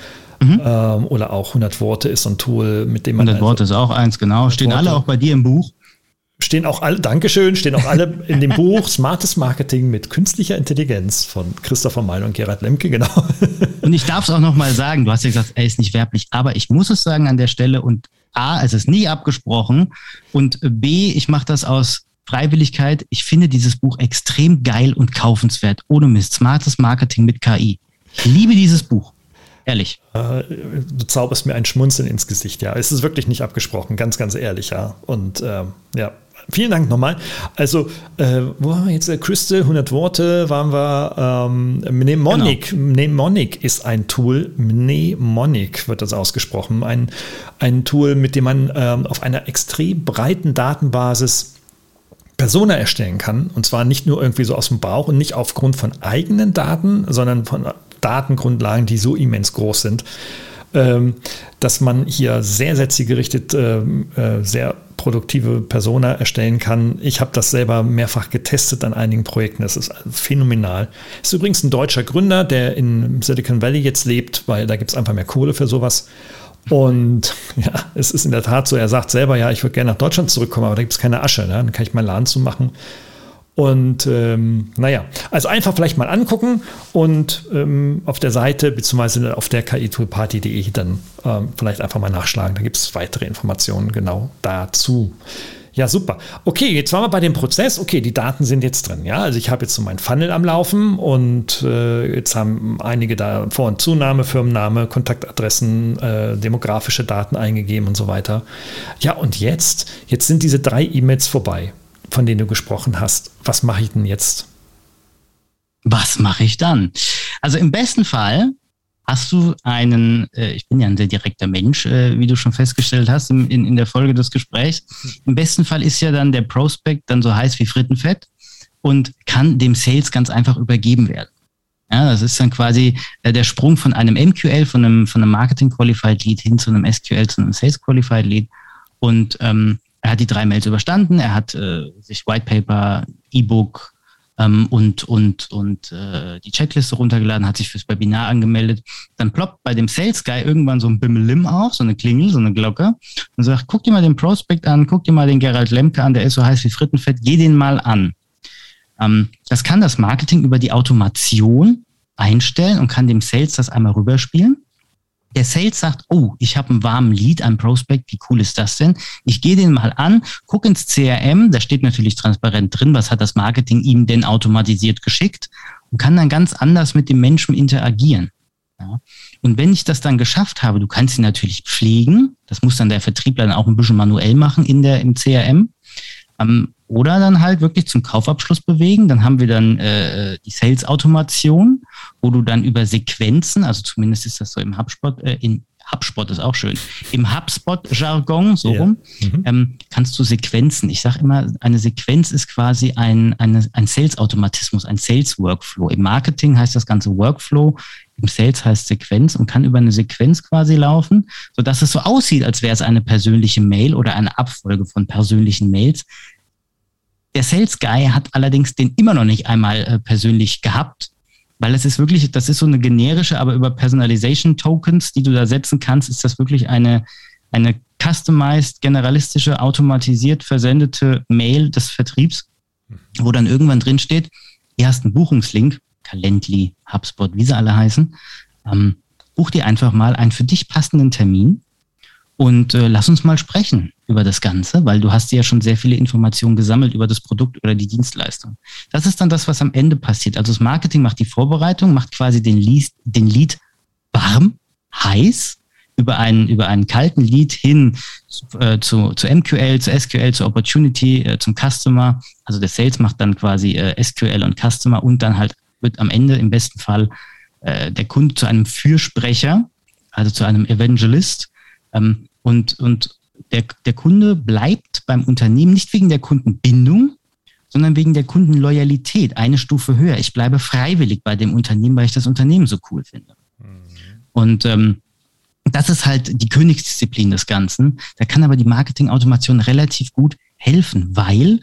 Mhm. Ähm, oder auch 100 Worte ist so ein Tool, mit dem man. 100 also, Worte ist auch eins, genau. Stehen Worte. alle auch bei dir im Buch? Stehen auch alle, Dankeschön, stehen auch alle in dem Buch (laughs) Smartes Marketing mit künstlicher Intelligenz von Christopher Meil und Gerhard Lemke, genau. (laughs) Und ich darf es auch nochmal sagen, du hast ja gesagt, er ist nicht werblich, aber ich muss es sagen an der Stelle und A, es ist nie abgesprochen und B, ich mache das aus Freiwilligkeit. Ich finde dieses Buch extrem geil und kaufenswert. Ohne Mist. Smartes Marketing mit KI. Ich liebe dieses Buch. Ehrlich. Äh, du zauberst mir ein Schmunzeln ins Gesicht, ja. Es ist wirklich nicht abgesprochen, ganz, ganz ehrlich, ja. Und ähm, ja, Vielen Dank nochmal. Also, äh, wo haben wir jetzt? Äh, Crystal, 100 Worte, waren wir. Ähm, Mnemonic. Genau. Mnemonic ist ein Tool. Mnemonic wird das ausgesprochen. Ein, ein Tool, mit dem man ähm, auf einer extrem breiten Datenbasis Persona erstellen kann. Und zwar nicht nur irgendwie so aus dem Bauch und nicht aufgrund von eigenen Daten, sondern von Datengrundlagen, die so immens groß sind, ähm, dass man hier sehr, sehr zielgerichtet, ähm, äh, sehr produktive Persona erstellen kann. Ich habe das selber mehrfach getestet an einigen Projekten. Das ist phänomenal. Ist übrigens ein deutscher Gründer, der in Silicon Valley jetzt lebt, weil da gibt es einfach mehr Kohle für sowas. Und (laughs) ja, es ist in der Tat so, er sagt selber, ja, ich würde gerne nach Deutschland zurückkommen, aber da gibt es keine Asche. Ne? Dann kann ich meinen Laden zumachen. Und ähm, naja, also einfach vielleicht mal angucken und ähm, auf der Seite beziehungsweise auf der ki-toolparty.de dann ähm, vielleicht einfach mal nachschlagen. Da gibt es weitere Informationen genau dazu. Ja, super. Okay, jetzt waren wir bei dem Prozess. Okay, die Daten sind jetzt drin. Ja, also ich habe jetzt so mein Funnel am Laufen und äh, jetzt haben einige da Vor- und Zunahme, Firmenname, Kontaktadressen, äh, demografische Daten eingegeben und so weiter. Ja, und jetzt, jetzt sind diese drei E-Mails vorbei von denen du gesprochen hast. Was mache ich denn jetzt? Was mache ich dann? Also im besten Fall hast du einen, äh, ich bin ja ein sehr direkter Mensch, äh, wie du schon festgestellt hast in, in, in der Folge des Gesprächs. Im besten Fall ist ja dann der Prospect dann so heiß wie Frittenfett und kann dem Sales ganz einfach übergeben werden. Ja, das ist dann quasi äh, der Sprung von einem MQL, von einem, von einem Marketing Qualified Lead hin zu einem SQL, zu einem Sales Qualified Lead. Und ähm, er hat die drei Mails überstanden, er hat äh, sich White Paper, E-Book ähm, und, und, und äh, die Checkliste runtergeladen, hat sich fürs Webinar angemeldet. Dann ploppt bei dem Sales Guy irgendwann so ein Bimmelim auf, so eine Klingel, so eine Glocke und sagt, guck dir mal den Prospekt an, guck dir mal den Gerald Lemke an, der ist so heiß wie Frittenfett, geh den mal an. Ähm, das kann das Marketing über die Automation einstellen und kann dem Sales das einmal rüberspielen der Sales sagt, oh, ich habe einen warmen Lead, einen Prospect, wie cool ist das denn? Ich gehe den mal an, gucke ins CRM, da steht natürlich transparent drin, was hat das Marketing ihm denn automatisiert geschickt und kann dann ganz anders mit dem Menschen interagieren. Ja. Und wenn ich das dann geschafft habe, du kannst ihn natürlich pflegen, das muss dann der Vertriebler dann auch ein bisschen manuell machen in der, im CRM, ähm, oder dann halt wirklich zum Kaufabschluss bewegen. Dann haben wir dann äh, die Sales-Automation, wo du dann über Sequenzen, also zumindest ist das so im HubSpot, äh, in HubSpot ist auch schön. Im HubSpot-Jargon, so rum, mhm. ähm, kannst du Sequenzen. Ich sage immer, eine Sequenz ist quasi ein, eine, ein Sales-Automatismus, ein Sales-Workflow. Im Marketing heißt das Ganze Workflow, im Sales heißt Sequenz und kann über eine Sequenz quasi laufen, sodass es so aussieht, als wäre es eine persönliche Mail oder eine Abfolge von persönlichen Mails. Der Sales Guy hat allerdings den immer noch nicht einmal äh, persönlich gehabt weil es ist wirklich, das ist so eine generische, aber über Personalization Tokens, die du da setzen kannst, ist das wirklich eine, eine customized, generalistische, automatisiert versendete Mail des Vertriebs, wo dann irgendwann drin steht, ihr hast einen Buchungslink, Calendly, HubSpot, wie sie alle heißen, ähm, buch dir einfach mal einen für dich passenden Termin und äh, lass uns mal sprechen über das Ganze, weil du hast ja schon sehr viele Informationen gesammelt über das Produkt oder die Dienstleistung. Das ist dann das, was am Ende passiert. Also das Marketing macht die Vorbereitung, macht quasi den Lead, den Lead warm, heiß, über einen, über einen kalten Lead hin äh, zu, zu MQL, zu SQL, zu Opportunity, äh, zum Customer. Also der Sales macht dann quasi äh, SQL und Customer und dann halt wird am Ende im besten Fall äh, der Kunde zu einem Fürsprecher, also zu einem Evangelist, ähm, und, und der, der Kunde bleibt beim Unternehmen nicht wegen der Kundenbindung, sondern wegen der Kundenloyalität eine Stufe höher. Ich bleibe freiwillig bei dem Unternehmen, weil ich das Unternehmen so cool finde. Mhm. Und ähm, das ist halt die Königsdisziplin des Ganzen. Da kann aber die Marketingautomation relativ gut helfen, weil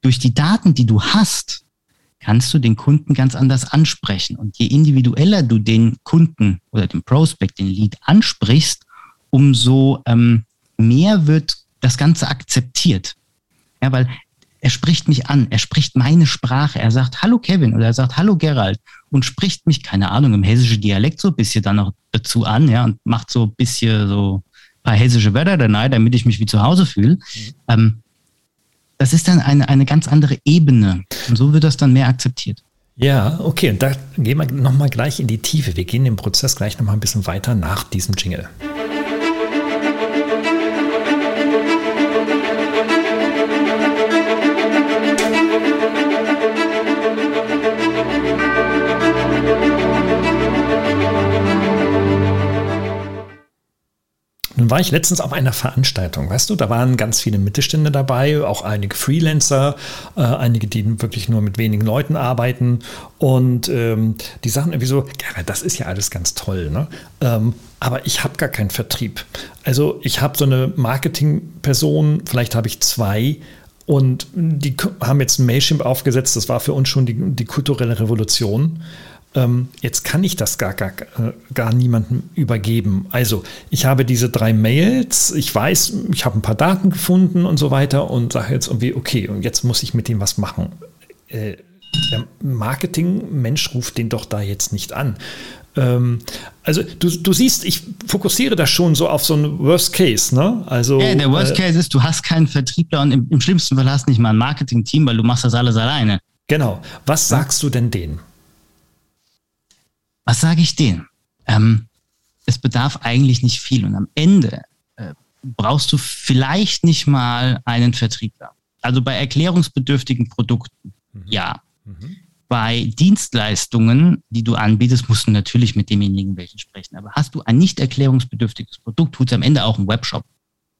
durch die Daten, die du hast, kannst du den Kunden ganz anders ansprechen. Und je individueller du den Kunden oder den Prospect, den Lead ansprichst, umso ähm, mehr wird das Ganze akzeptiert. Ja, weil er spricht mich an, er spricht meine Sprache, er sagt Hallo Kevin oder er sagt Hallo Gerald und spricht mich, keine Ahnung, im hessischen Dialekt so ein bisschen dann noch dazu an, ja, und macht so ein bisschen so ein paar hessische Wörter dabei, damit ich mich wie zu Hause fühle. Mhm. Ähm, das ist dann eine, eine ganz andere Ebene und so wird das dann mehr akzeptiert. Ja, okay, und da gehen wir nochmal gleich in die Tiefe. Wir gehen den Prozess gleich nochmal ein bisschen weiter nach diesem Jingle. Nun war ich letztens auf einer Veranstaltung, weißt du, da waren ganz viele Mittelstände dabei, auch einige Freelancer, äh, einige, die wirklich nur mit wenigen Leuten arbeiten. Und ähm, die sagen irgendwie so, ja, das ist ja alles ganz toll, ne? Ähm, aber ich habe gar keinen Vertrieb. Also ich habe so eine Marketingperson, vielleicht habe ich zwei. Und die haben jetzt ein Mailchimp aufgesetzt, das war für uns schon die, die kulturelle Revolution ähm, jetzt kann ich das gar, gar, äh, gar niemandem übergeben. Also ich habe diese drei Mails, ich weiß, ich habe ein paar Daten gefunden und so weiter und sage jetzt irgendwie, okay, und jetzt muss ich mit dem was machen. Äh, der Marketing-Mensch ruft den doch da jetzt nicht an. Ähm, also du, du siehst, ich fokussiere das schon so auf so einen Worst Case, ne? Also, ja, der Worst äh, Case ist, du hast keinen Vertriebler und im, im schlimmsten Fall hast du nicht mal ein Marketing-Team, weil du machst das alles alleine. Genau. Was sagst du denn denen? Was sage ich denen? Ähm, es bedarf eigentlich nicht viel und am Ende äh, brauchst du vielleicht nicht mal einen Vertriebler. Also bei erklärungsbedürftigen Produkten, mhm. ja. Mhm. Bei Dienstleistungen, die du anbietest, musst du natürlich mit demjenigen welchen sprechen. Aber hast du ein nicht erklärungsbedürftiges Produkt, tut es am Ende auch ein Webshop.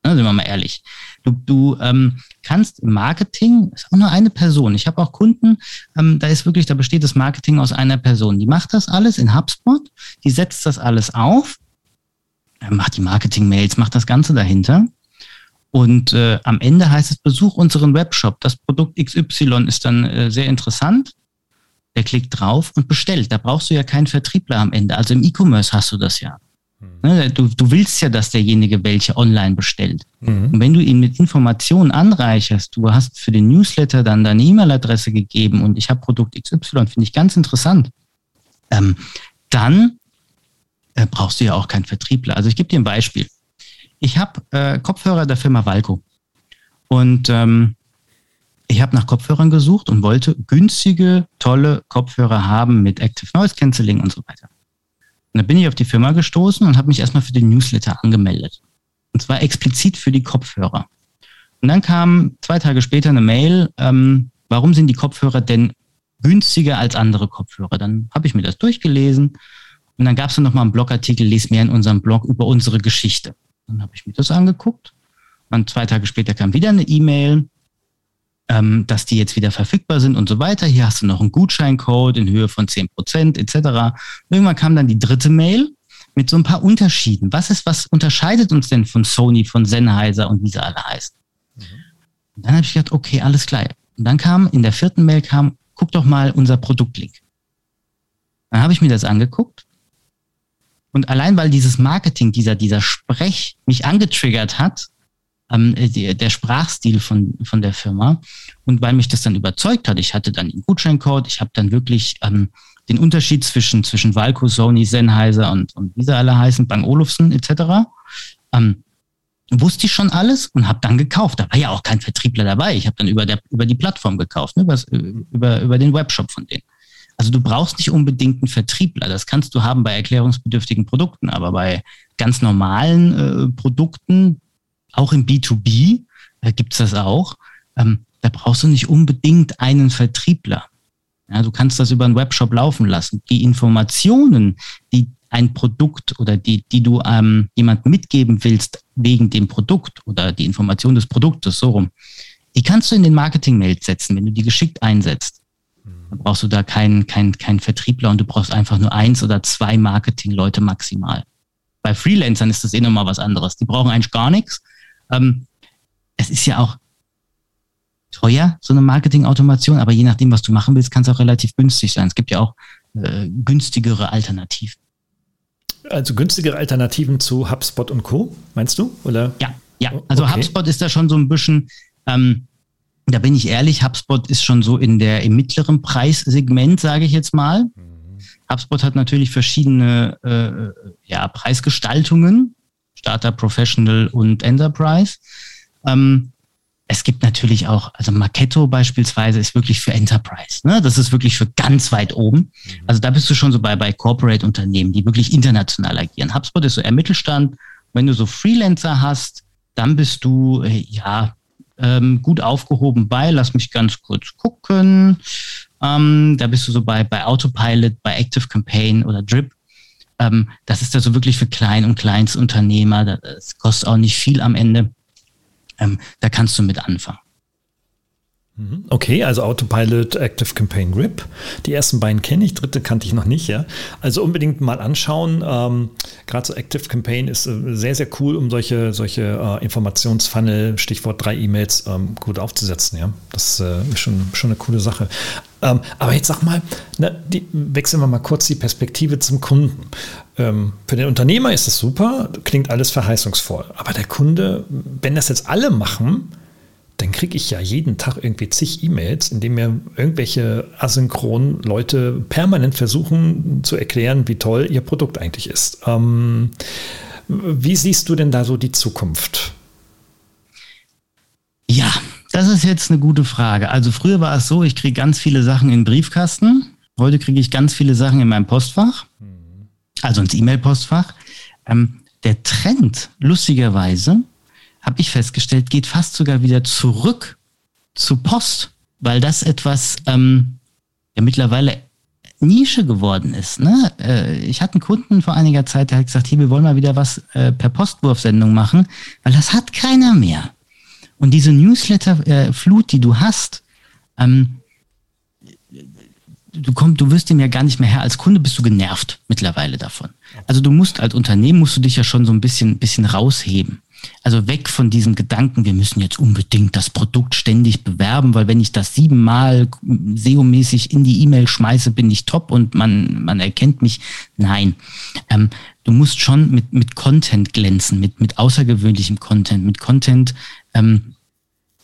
Ne, sind wir mal ehrlich. Du, du ähm, kannst im Marketing, ist auch nur eine Person. Ich habe auch Kunden, ähm, da ist wirklich, da besteht das Marketing aus einer Person. Die macht das alles in HubSpot, die setzt das alles auf, macht die Marketing-Mails, macht das Ganze dahinter. Und äh, am Ende heißt es, besuch unseren Webshop. Das Produkt XY ist dann äh, sehr interessant. Der klickt drauf und bestellt. Da brauchst du ja keinen Vertriebler am Ende. Also im E-Commerce hast du das ja. Ne, du, du willst ja, dass derjenige welche online bestellt. Mhm. Und wenn du ihn mit Informationen anreicherst, du hast für den Newsletter dann deine E-Mail-Adresse gegeben und ich habe Produkt XY, finde ich ganz interessant, ähm, dann äh, brauchst du ja auch keinen Vertriebler. Also ich gebe dir ein Beispiel. Ich habe äh, Kopfhörer der Firma Valco und ähm, ich habe nach Kopfhörern gesucht und wollte günstige, tolle Kopfhörer haben mit Active Noise Cancelling und so weiter. Und dann bin ich auf die Firma gestoßen und habe mich erstmal für den Newsletter angemeldet. Und zwar explizit für die Kopfhörer. Und dann kam zwei Tage später eine Mail, ähm, warum sind die Kopfhörer denn günstiger als andere Kopfhörer? Dann habe ich mir das durchgelesen Und dann gab es dann nochmal einen Blogartikel, les mehr in unserem Blog über unsere Geschichte. Dann habe ich mir das angeguckt. Und zwei Tage später kam wieder eine E-Mail, ähm, dass die jetzt wieder verfügbar sind und so weiter. Hier hast du noch einen Gutscheincode in Höhe von 10% etc. Irgendwann kam dann die dritte Mail mit so ein paar Unterschieden. Was ist, was unterscheidet uns denn von Sony, von Sennheiser und wie sie alle heißen? Mhm. Und dann habe ich gedacht, okay, alles klar. Und dann kam, in der vierten Mail kam, guck doch mal unser Produktlink. Dann habe ich mir das angeguckt. Und allein weil dieses Marketing, dieser, dieser Sprech mich angetriggert hat, ähm, die, der Sprachstil von, von der Firma, und weil mich das dann überzeugt hat, ich hatte dann den Gutscheincode, ich habe dann wirklich ähm, den Unterschied zwischen, zwischen Valco, Sony, Sennheiser und, und wie sie alle heißen, Bang Olufsen etc. Ähm, wusste ich schon alles und habe dann gekauft. Da war ja auch kein Vertriebler dabei. Ich habe dann über, der, über die Plattform gekauft, ne, was, über, über den Webshop von denen. Also du brauchst nicht unbedingt einen Vertriebler. Das kannst du haben bei erklärungsbedürftigen Produkten, aber bei ganz normalen äh, Produkten, auch im B2B, äh, gibt's das auch. Ähm, da brauchst du nicht unbedingt einen Vertriebler. Ja, du kannst das über einen Webshop laufen lassen. Die Informationen, die ein Produkt oder die, die du ähm, jemandem mitgeben willst wegen dem Produkt oder die Information des Produktes, so rum, die kannst du in den Marketing-Mails setzen, wenn du die geschickt einsetzt. Dann brauchst du da keinen kein, kein Vertriebler und du brauchst einfach nur eins oder zwei Marketing-Leute maximal. Bei Freelancern ist das eh nochmal was anderes. Die brauchen eigentlich gar nichts. Ähm, es ist ja auch teuer, so eine Marketing-Automation, aber je nachdem, was du machen willst, kann es auch relativ günstig sein. Es gibt ja auch äh, günstigere Alternativen. Also günstigere Alternativen zu HubSpot und Co., meinst du? Oder? Ja, ja. Also okay. HubSpot ist da schon so ein bisschen, ähm, da bin ich ehrlich, HubSpot ist schon so in der im mittleren Preissegment, sage ich jetzt mal. Mhm. HubSpot hat natürlich verschiedene äh, ja, Preisgestaltungen, Starter, Professional und Enterprise. Ähm, es gibt natürlich auch, also Marketo beispielsweise ist wirklich für Enterprise. Ne? Das ist wirklich für ganz weit oben. Mhm. Also da bist du schon so bei, bei Corporate-Unternehmen, die wirklich international agieren. HubSpot ist so eher Mittelstand. Wenn du so Freelancer hast, dann bist du, äh, ja, ähm, gut aufgehoben bei, lass mich ganz kurz gucken. Ähm, da bist du so bei, bei Autopilot, bei Active Campaign oder Drip. Ähm, das ist da so wirklich für Klein- und Kleinstunternehmer. Das kostet auch nicht viel am Ende. Ähm, da kannst du mit anfangen. Mhm. Okay, also Autopilot, Active Campaign Grip. Die ersten beiden kenne ich, dritte kannte ich noch nicht, ja. Also unbedingt mal anschauen. Ähm, Gerade so Active Campaign ist äh, sehr, sehr cool, um solche, solche äh, Informationsfunnel, Stichwort drei E-Mails, ähm, gut aufzusetzen, ja. Das äh, ist schon, schon eine coole Sache. Ähm, aber jetzt sag mal, ne, die, wechseln wir mal kurz die Perspektive zum Kunden. Ähm, für den Unternehmer ist das super, klingt alles verheißungsvoll. Aber der Kunde, wenn das jetzt alle machen, dann kriege ich ja jeden Tag irgendwie zig E-Mails, in denen mir irgendwelche asynchronen Leute permanent versuchen zu erklären, wie toll ihr Produkt eigentlich ist. Ähm, wie siehst du denn da so die Zukunft? Ja, das ist jetzt eine gute Frage. Also früher war es so, ich kriege ganz viele Sachen in den Briefkasten. Heute kriege ich ganz viele Sachen in meinem Postfach, also ins E-Mail-Postfach. Ähm, der Trend, lustigerweise, habe ich festgestellt, geht fast sogar wieder zurück zu Post, weil das etwas ähm, ja mittlerweile Nische geworden ist. Ne? Äh, ich hatte einen Kunden vor einiger Zeit, der hat gesagt, hier, wir wollen mal wieder was äh, per Postwurfsendung machen, weil das hat keiner mehr. Und diese Newsletter-Flut, die du hast, ähm, du kommst, du wirst dem ja gar nicht mehr her. Als Kunde bist du genervt mittlerweile davon. Also du musst als Unternehmen musst du dich ja schon so ein bisschen, bisschen rausheben. Also weg von diesem Gedanken, wir müssen jetzt unbedingt das Produkt ständig bewerben, weil wenn ich das siebenmal SEO-mäßig in die E-Mail schmeiße, bin ich top und man, man erkennt mich. Nein. Ähm, du musst schon mit, mit Content glänzen, mit, mit außergewöhnlichem Content, mit Content, ähm,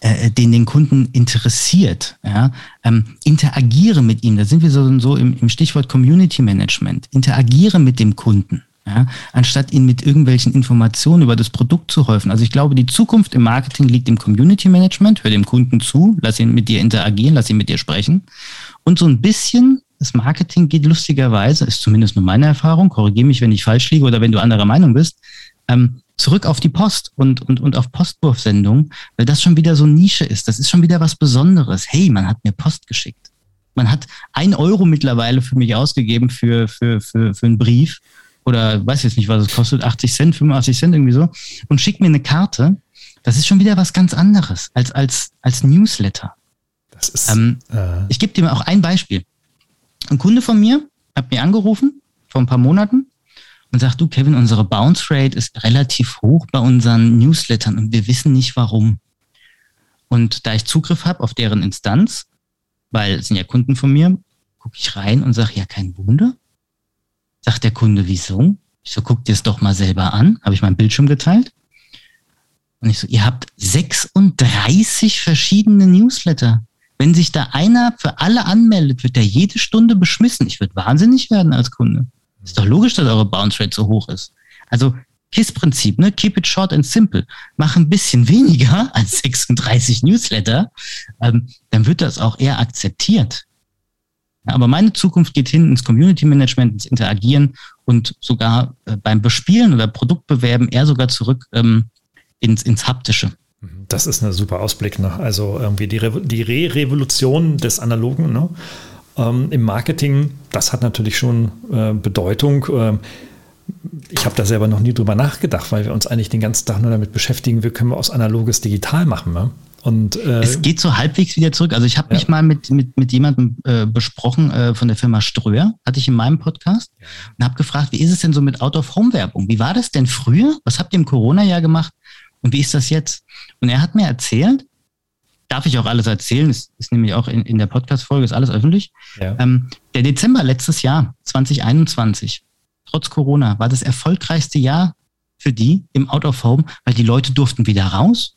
äh, den den Kunden interessiert. Ja? Ähm, interagiere mit ihm. Da sind wir so, so im, im Stichwort Community Management. Interagiere mit dem Kunden ja, anstatt ihn mit irgendwelchen Informationen über das Produkt zu häufen. Also ich glaube, die Zukunft im Marketing liegt im Community Management. Hör dem Kunden zu, lass ihn mit dir interagieren, lass ihn mit dir sprechen. Und so ein bisschen das Marketing geht lustigerweise, ist zumindest nur meine Erfahrung, korrigiere mich, wenn ich falsch liege oder wenn du anderer Meinung bist, ähm, zurück auf die Post und, und, und auf Postwurfsendungen, weil das schon wieder so Nische ist. Das ist schon wieder was Besonderes. Hey, man hat mir Post geschickt. Man hat ein Euro mittlerweile für mich ausgegeben für, für, für, für einen Brief oder weiß jetzt nicht, was es kostet, 80 Cent, 85 Cent irgendwie so und schickt mir eine Karte. Das ist schon wieder was ganz anderes als, als, als Newsletter. Das ist, ähm, äh ich gebe dir auch ein Beispiel. Ein Kunde von mir hat mir angerufen vor ein paar Monaten und sagt, du Kevin, unsere Bounce Rate ist relativ hoch bei unseren Newslettern und wir wissen nicht warum. Und da ich Zugriff habe auf deren Instanz, weil es sind ja Kunden von mir, gucke ich rein und sage, ja, kein Wunder. Sagt der Kunde, wieso? Ich so, guck dir es doch mal selber an. Habe ich meinen Bildschirm geteilt. Und ich so, ihr habt 36 verschiedene Newsletter. Wenn sich da einer für alle anmeldet, wird der jede Stunde beschmissen. Ich würde wahnsinnig werden als Kunde. Ist doch logisch, dass eure Bounce Rate so hoch ist. Also KISS-Prinzip, ne? Keep it short and simple. Mach ein bisschen weniger (laughs) als 36 Newsletter, ähm, dann wird das auch eher akzeptiert. Aber meine Zukunft geht hin ins Community Management, ins Interagieren und sogar äh, beim Bespielen oder Produktbewerben eher sogar zurück ähm, ins, ins Haptische. Das ist ein super Ausblick. Ne? Also irgendwie die, Re die Re-Revolution des Analogen ne? ähm, im Marketing, das hat natürlich schon äh, Bedeutung. Ähm, ich habe da selber noch nie drüber nachgedacht, weil wir uns eigentlich den ganzen Tag nur damit beschäftigen, wie können wir aus analoges digital machen. Ne? Und, äh, es geht so halbwegs wieder zurück. Also ich habe ja. mich mal mit, mit, mit jemandem äh, besprochen äh, von der Firma Ströer, hatte ich in meinem Podcast und habe gefragt, wie ist es denn so mit Out-of-Home-Werbung? Wie war das denn früher? Was habt ihr im Corona-Jahr gemacht? Und wie ist das jetzt? Und er hat mir erzählt, darf ich auch alles erzählen, ist, ist nämlich auch in, in der Podcast-Folge, ist alles öffentlich. Ja. Ähm, der Dezember letztes Jahr, 2021, trotz Corona, war das erfolgreichste Jahr für die im Out of Home, weil die Leute durften wieder raus.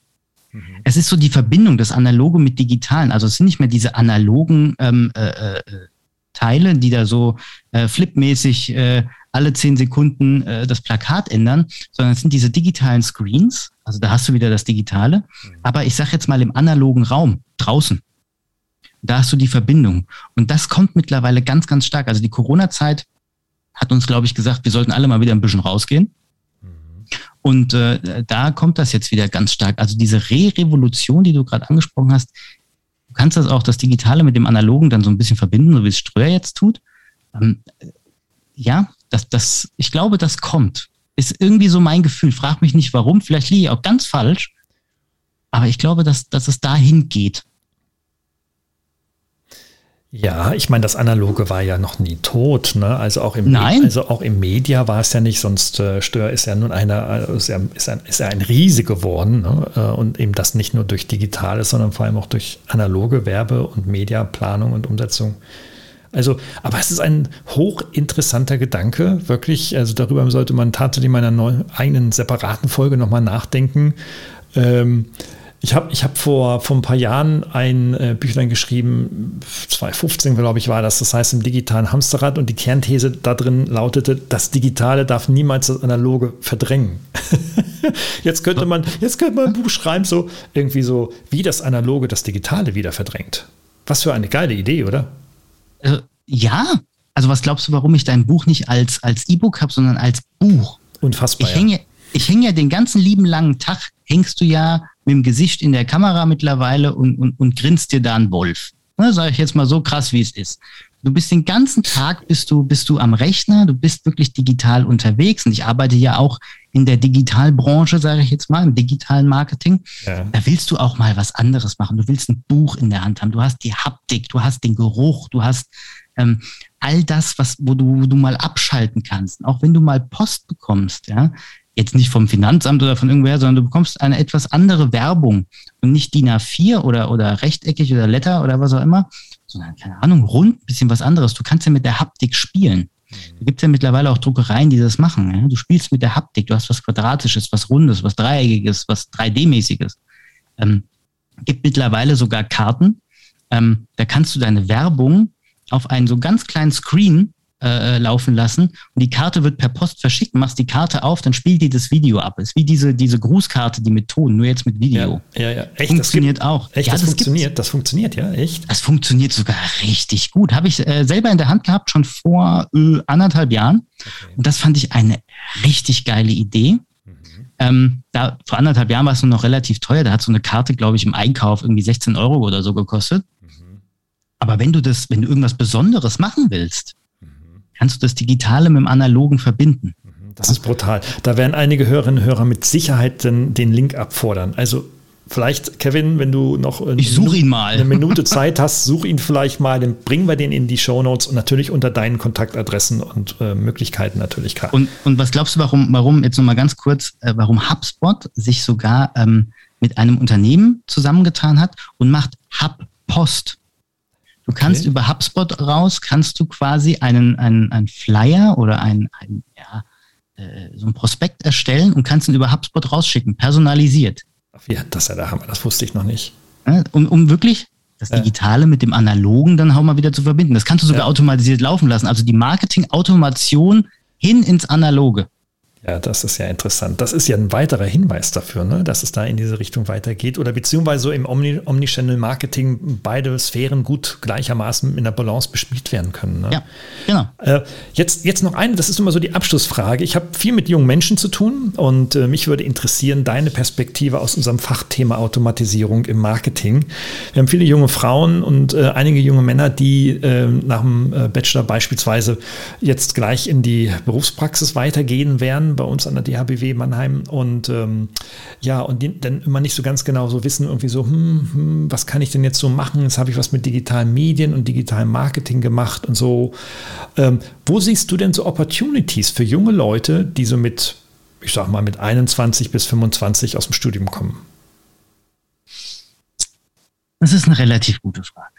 Mhm. Es ist so die Verbindung des Analogen mit Digitalen. Also es sind nicht mehr diese analogen ähm, äh, äh, Teile, die da so äh, flipmäßig äh, alle zehn Sekunden äh, das Plakat ändern, sondern es sind diese digitalen Screens. Also da hast du wieder das Digitale. Mhm. Aber ich sage jetzt mal im analogen Raum, draußen. Da hast du die Verbindung. Und das kommt mittlerweile ganz, ganz stark. Also die Corona-Zeit hat uns, glaube ich, gesagt, wir sollten alle mal wieder ein bisschen rausgehen. Und äh, da kommt das jetzt wieder ganz stark. Also diese Re-Revolution, die du gerade angesprochen hast, du kannst das auch, das Digitale mit dem Analogen dann so ein bisschen verbinden, so wie es Ströer jetzt tut. Ähm, ja, das, das, ich glaube, das kommt. Ist irgendwie so mein Gefühl. Frag mich nicht warum, vielleicht liege ich auch ganz falsch. Aber ich glaube, dass, dass es dahin geht. Ja, ich meine, das Analoge war ja noch nie tot. Ne? Also, auch im, Nein. also auch im Media war es ja nicht, sonst äh, Stör ist ja nun einer, äh, ist ja, ist ein, ist ja ein Riese geworden. Ne? Äh, und eben das nicht nur durch Digitales, sondern vor allem auch durch analoge Werbe- und Mediaplanung und Umsetzung. Also, aber es ist ein hochinteressanter Gedanke, wirklich. Also darüber sollte man tatsächlich in meiner neuen, eigenen separaten Folge nochmal nachdenken. Ähm, ich habe ich hab vor, vor ein paar Jahren ein äh, Büchlein geschrieben, 2015 glaube ich war das, das heißt im digitalen Hamsterrad und die Kernthese da drin lautete, das Digitale darf niemals das Analoge verdrängen. (laughs) jetzt könnte man, jetzt könnte man ein Buch schreiben, so irgendwie so, wie das Analoge das Digitale wieder verdrängt. Was für eine geile Idee, oder? Äh, ja. Also was glaubst du, warum ich dein Buch nicht als, als E-Book habe, sondern als Buch? Unfassbar. Ich hänge, ich hänge ja den ganzen lieben langen Tag, hängst du ja mit dem Gesicht in der Kamera mittlerweile und, und, und grinst dir da einen Wolf. Ne, Sage ich jetzt mal so krass, wie es ist. Du bist den ganzen Tag bist du, bist du am Rechner, du bist wirklich digital unterwegs und ich arbeite ja auch in der Digitalbranche, sage ich jetzt mal, im digitalen Marketing. Ja. Da willst du auch mal was anderes machen. Du willst ein Buch in der Hand haben. Du hast die Haptik, du hast den Geruch, du hast ähm, all das, was, wo du, wo du mal abschalten kannst. Auch wenn du mal Post bekommst, ja, jetzt nicht vom Finanzamt oder von irgendwoher, sondern du bekommst eine etwas andere Werbung und nicht DIN A4 oder, oder rechteckig oder Letter oder was auch immer, sondern, keine Ahnung, rund, bisschen was anderes. Du kannst ja mit der Haptik spielen. Da gibt es ja mittlerweile auch Druckereien, die das machen. Ja? Du spielst mit der Haptik, du hast was Quadratisches, was Rundes, was Dreieckiges, was 3D-mäßiges. Ähm, gibt mittlerweile sogar Karten, ähm, da kannst du deine Werbung auf einen so ganz kleinen Screen äh, laufen lassen und die Karte wird per Post verschickt, machst die Karte auf, dann spielt die das Video ab. Ist wie diese, diese Grußkarte, die mit Ton, nur jetzt mit Video. Ja, ja, ja. Echt, funktioniert gibt, auch. Echt, ja, das, das funktioniert, das funktioniert, ja, echt. Das funktioniert sogar richtig gut. Habe ich äh, selber in der Hand gehabt, schon vor äh, anderthalb Jahren. Okay. Und das fand ich eine richtig geile Idee. Mhm. Ähm, da, vor anderthalb Jahren war es nur noch relativ teuer. Da hat so eine Karte, glaube ich, im Einkauf irgendwie 16 Euro oder so gekostet. Aber wenn du das, wenn du irgendwas Besonderes machen willst, kannst du das Digitale mit dem Analogen verbinden. Das ist brutal. Da werden einige Hörerinnen und Hörer mit Sicherheit den, den Link abfordern. Also vielleicht, Kevin, wenn du noch ihn mal. eine Minute (laughs) Zeit hast, such ihn vielleicht mal, dann bringen wir den in die Show Notes und natürlich unter deinen Kontaktadressen und äh, Möglichkeiten natürlich klar. Und, und was glaubst du, warum, warum jetzt nochmal ganz kurz, äh, warum HubSpot sich sogar ähm, mit einem Unternehmen zusammengetan hat und macht HubPost. Du kannst okay. über HubSpot raus, kannst du quasi einen, einen, einen Flyer oder ein, ein ja, äh, so ein Prospekt erstellen und kannst ihn über HubSpot rausschicken, personalisiert. Ja, das ist ja der Hammer, das wusste ich noch nicht. Um, um wirklich das Digitale mit dem Analogen dann auch mal wieder zu verbinden. Das kannst du sogar ja. automatisiert laufen lassen. Also die Marketing-Automation hin ins Analoge. Ja, das ist ja interessant. Das ist ja ein weiterer Hinweis dafür, ne, dass es da in diese Richtung weitergeht oder beziehungsweise so im Omni Omnichannel Marketing beide Sphären gut gleichermaßen in der Balance bespielt werden können. Ne? Ja, genau. Äh, jetzt, jetzt noch eine, das ist immer so die Abschlussfrage. Ich habe viel mit jungen Menschen zu tun und äh, mich würde interessieren, deine Perspektive aus unserem Fachthema Automatisierung im Marketing. Wir haben viele junge Frauen und äh, einige junge Männer, die äh, nach dem äh, Bachelor beispielsweise jetzt gleich in die Berufspraxis weitergehen werden bei uns an der DHBW Mannheim und ähm, ja, und die dann immer nicht so ganz genau so wissen, irgendwie so, hm, hm, was kann ich denn jetzt so machen? Jetzt habe ich was mit digitalen Medien und digitalem Marketing gemacht und so. Ähm, wo siehst du denn so Opportunities für junge Leute, die so mit, ich sag mal, mit 21 bis 25 aus dem Studium kommen? Das ist eine relativ gute Frage.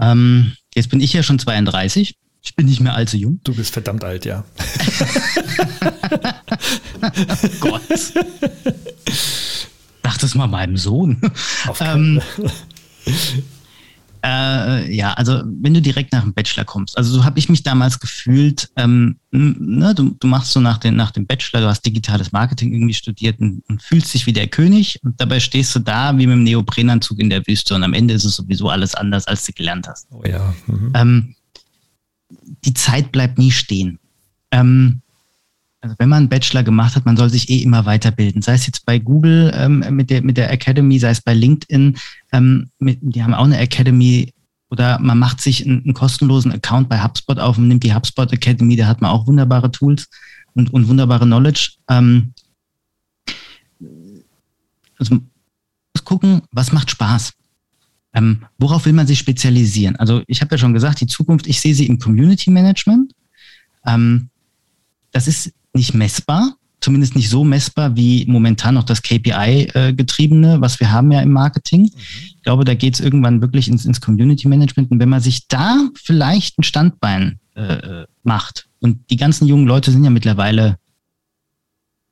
Ähm, jetzt bin ich ja schon 32 ich bin nicht mehr allzu jung. Du bist verdammt alt, ja. (laughs) Gott. Sag das mal meinem Sohn. Ähm, äh, ja, also wenn du direkt nach dem Bachelor kommst, also so habe ich mich damals gefühlt, ähm, ne, du, du, machst so nach, den, nach dem Bachelor, du hast digitales Marketing irgendwie studiert und, und, fühlst dich wie der König und dabei stehst du da wie mit dem Neoprenanzug in der Wüste und am Ende ist es sowieso alles anders, als du gelernt hast. Oh ja. Mhm. Ähm, die Zeit bleibt nie stehen. Ähm, also wenn man einen Bachelor gemacht hat, man soll sich eh immer weiterbilden. Sei es jetzt bei Google ähm, mit, der, mit der Academy, sei es bei LinkedIn, ähm, mit, die haben auch eine Academy oder man macht sich einen, einen, kostenlosen Account bei HubSpot auf und nimmt die HubSpot Academy, da hat man auch wunderbare Tools und, und wunderbare Knowledge. Ähm, also muss gucken, was macht Spaß. Ähm, worauf will man sich spezialisieren? Also ich habe ja schon gesagt, die Zukunft, ich sehe sie im Community Management. Ähm, das ist nicht messbar, zumindest nicht so messbar wie momentan noch das KPI-getriebene, äh, was wir haben ja im Marketing. Mhm. Ich glaube, da geht es irgendwann wirklich ins, ins, Community Management. Und wenn man sich da vielleicht ein Standbein äh, macht, und die ganzen jungen Leute sind ja mittlerweile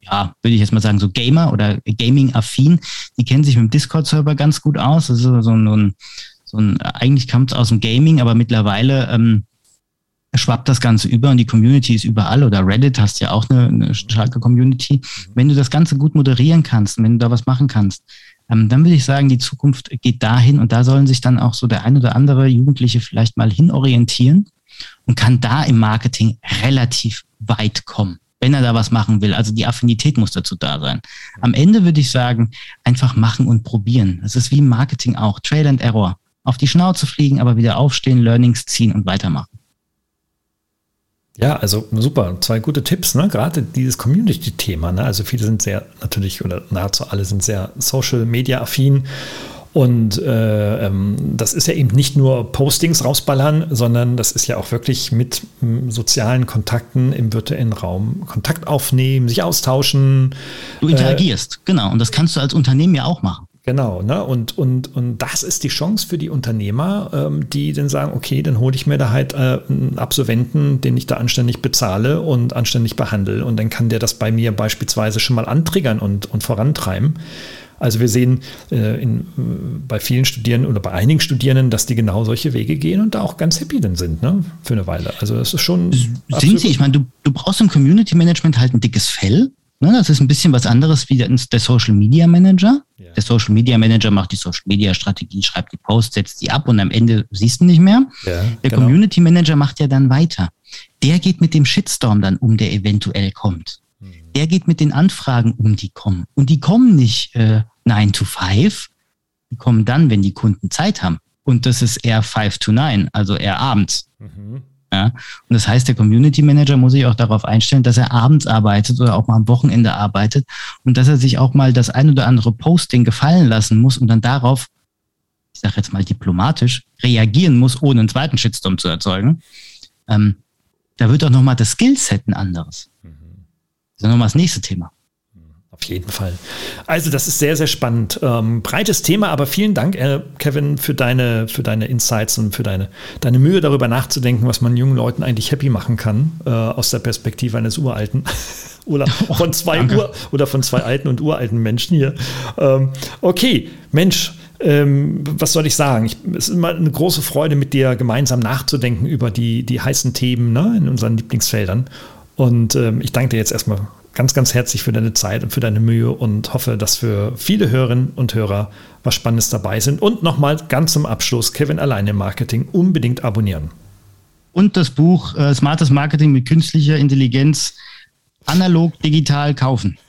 ja, würde ich jetzt mal sagen, so Gamer oder Gaming-affin, die kennen sich mit dem Discord-Server ganz gut aus. Das ist so ein, so ein eigentlich kommt es aus dem Gaming, aber mittlerweile ähm, schwappt das Ganze über und die Community ist überall oder Reddit hast ja auch eine, eine starke Community. Wenn du das Ganze gut moderieren kannst, wenn du da was machen kannst, ähm, dann würde ich sagen, die Zukunft geht dahin und da sollen sich dann auch so der ein oder andere Jugendliche vielleicht mal hinorientieren und kann da im Marketing relativ weit kommen wenn er da was machen will. Also die Affinität muss dazu da sein. Am Ende würde ich sagen, einfach machen und probieren. Das ist wie im Marketing auch. Trail and Error. Auf die Schnauze fliegen, aber wieder aufstehen, Learnings ziehen und weitermachen. Ja, also super, zwei gute Tipps, ne? Gerade dieses Community-Thema, ne? Also viele sind sehr natürlich oder nahezu alle sind sehr Social Media affin und äh, ähm, das ist ja eben nicht nur Postings rausballern, sondern das ist ja auch wirklich mit m, sozialen Kontakten im virtuellen Raum Kontakt aufnehmen, sich austauschen. Du interagierst, äh, genau. Und das kannst du als Unternehmen ja auch machen. Genau, ne? Und, und, und das ist die Chance für die Unternehmer, ähm, die dann sagen, okay, dann hole ich mir da halt äh, einen Absolventen, den ich da anständig bezahle und anständig behandle. Und dann kann der das bei mir beispielsweise schon mal antriggern und, und vorantreiben. Also wir sehen äh, in, bei vielen Studierenden oder bei einigen Studierenden, dass die genau solche Wege gehen und da auch ganz happy dann sind, ne? Für eine Weile. Also es ist schon. Sind sie? Ich meine, du, du brauchst im Community Management halt ein dickes Fell. Ne? Das ist ein bisschen was anderes wie der, der Social Media Manager. Ja. Der Social Media Manager macht die Social Media Strategie, schreibt die Posts, setzt die ab und am Ende siehst du nicht mehr. Ja, der genau. Community Manager macht ja dann weiter. Der geht mit dem Shitstorm dann um, der eventuell kommt. Der geht mit den Anfragen um, die kommen. Und die kommen nicht äh, 9 to 5. Die kommen dann, wenn die Kunden Zeit haben. und das ist eher 5 to 9, also eher abends. Mhm. Ja? Und das heißt, der Community Manager muss sich auch darauf einstellen, dass er abends arbeitet oder auch mal am Wochenende arbeitet und dass er sich auch mal das ein oder andere Posting gefallen lassen muss und dann darauf, ich sage jetzt mal diplomatisch, reagieren muss, ohne einen zweiten Shitstorm zu erzeugen. Ähm, da wird auch nochmal das Skillset ein anderes. Mhm. Das ist nochmal das nächste Thema. Auf jeden Fall. Also das ist sehr, sehr spannend. Ähm, breites Thema, aber vielen Dank, äh, Kevin, für deine, für deine Insights und für deine, deine Mühe darüber nachzudenken, was man jungen Leuten eigentlich happy machen kann, äh, aus der Perspektive eines Uralten. (laughs) oder von zwei oh, Ur oder von zwei alten und uralten Menschen hier. Ähm, okay, Mensch, ähm, was soll ich sagen? Ich, es ist immer eine große Freude, mit dir gemeinsam nachzudenken über die, die heißen Themen ne, in unseren Lieblingsfeldern. Und ähm, ich danke dir jetzt erstmal ganz, ganz herzlich für deine Zeit und für deine Mühe und hoffe, dass für viele Hörerinnen und Hörer was Spannendes dabei sind. Und nochmal ganz zum Abschluss, Kevin alleine im Marketing unbedingt abonnieren. Und das Buch äh, Smartes Marketing mit künstlicher Intelligenz analog digital kaufen. (laughs)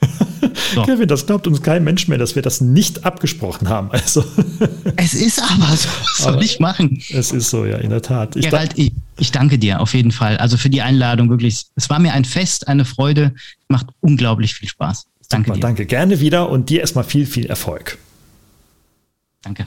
So. Kevin, das glaubt uns kein Mensch mehr, dass wir das nicht abgesprochen haben. Also. (laughs) Es ist aber so, was soll ich machen? Es ist so, ja, in der Tat. Ich, Gerald, ich, ich danke dir auf jeden Fall. Also für die Einladung wirklich. Es war mir ein Fest, eine Freude. Macht unglaublich viel Spaß. Danke Super, dir. Danke, gerne wieder und dir erstmal viel, viel Erfolg. Danke.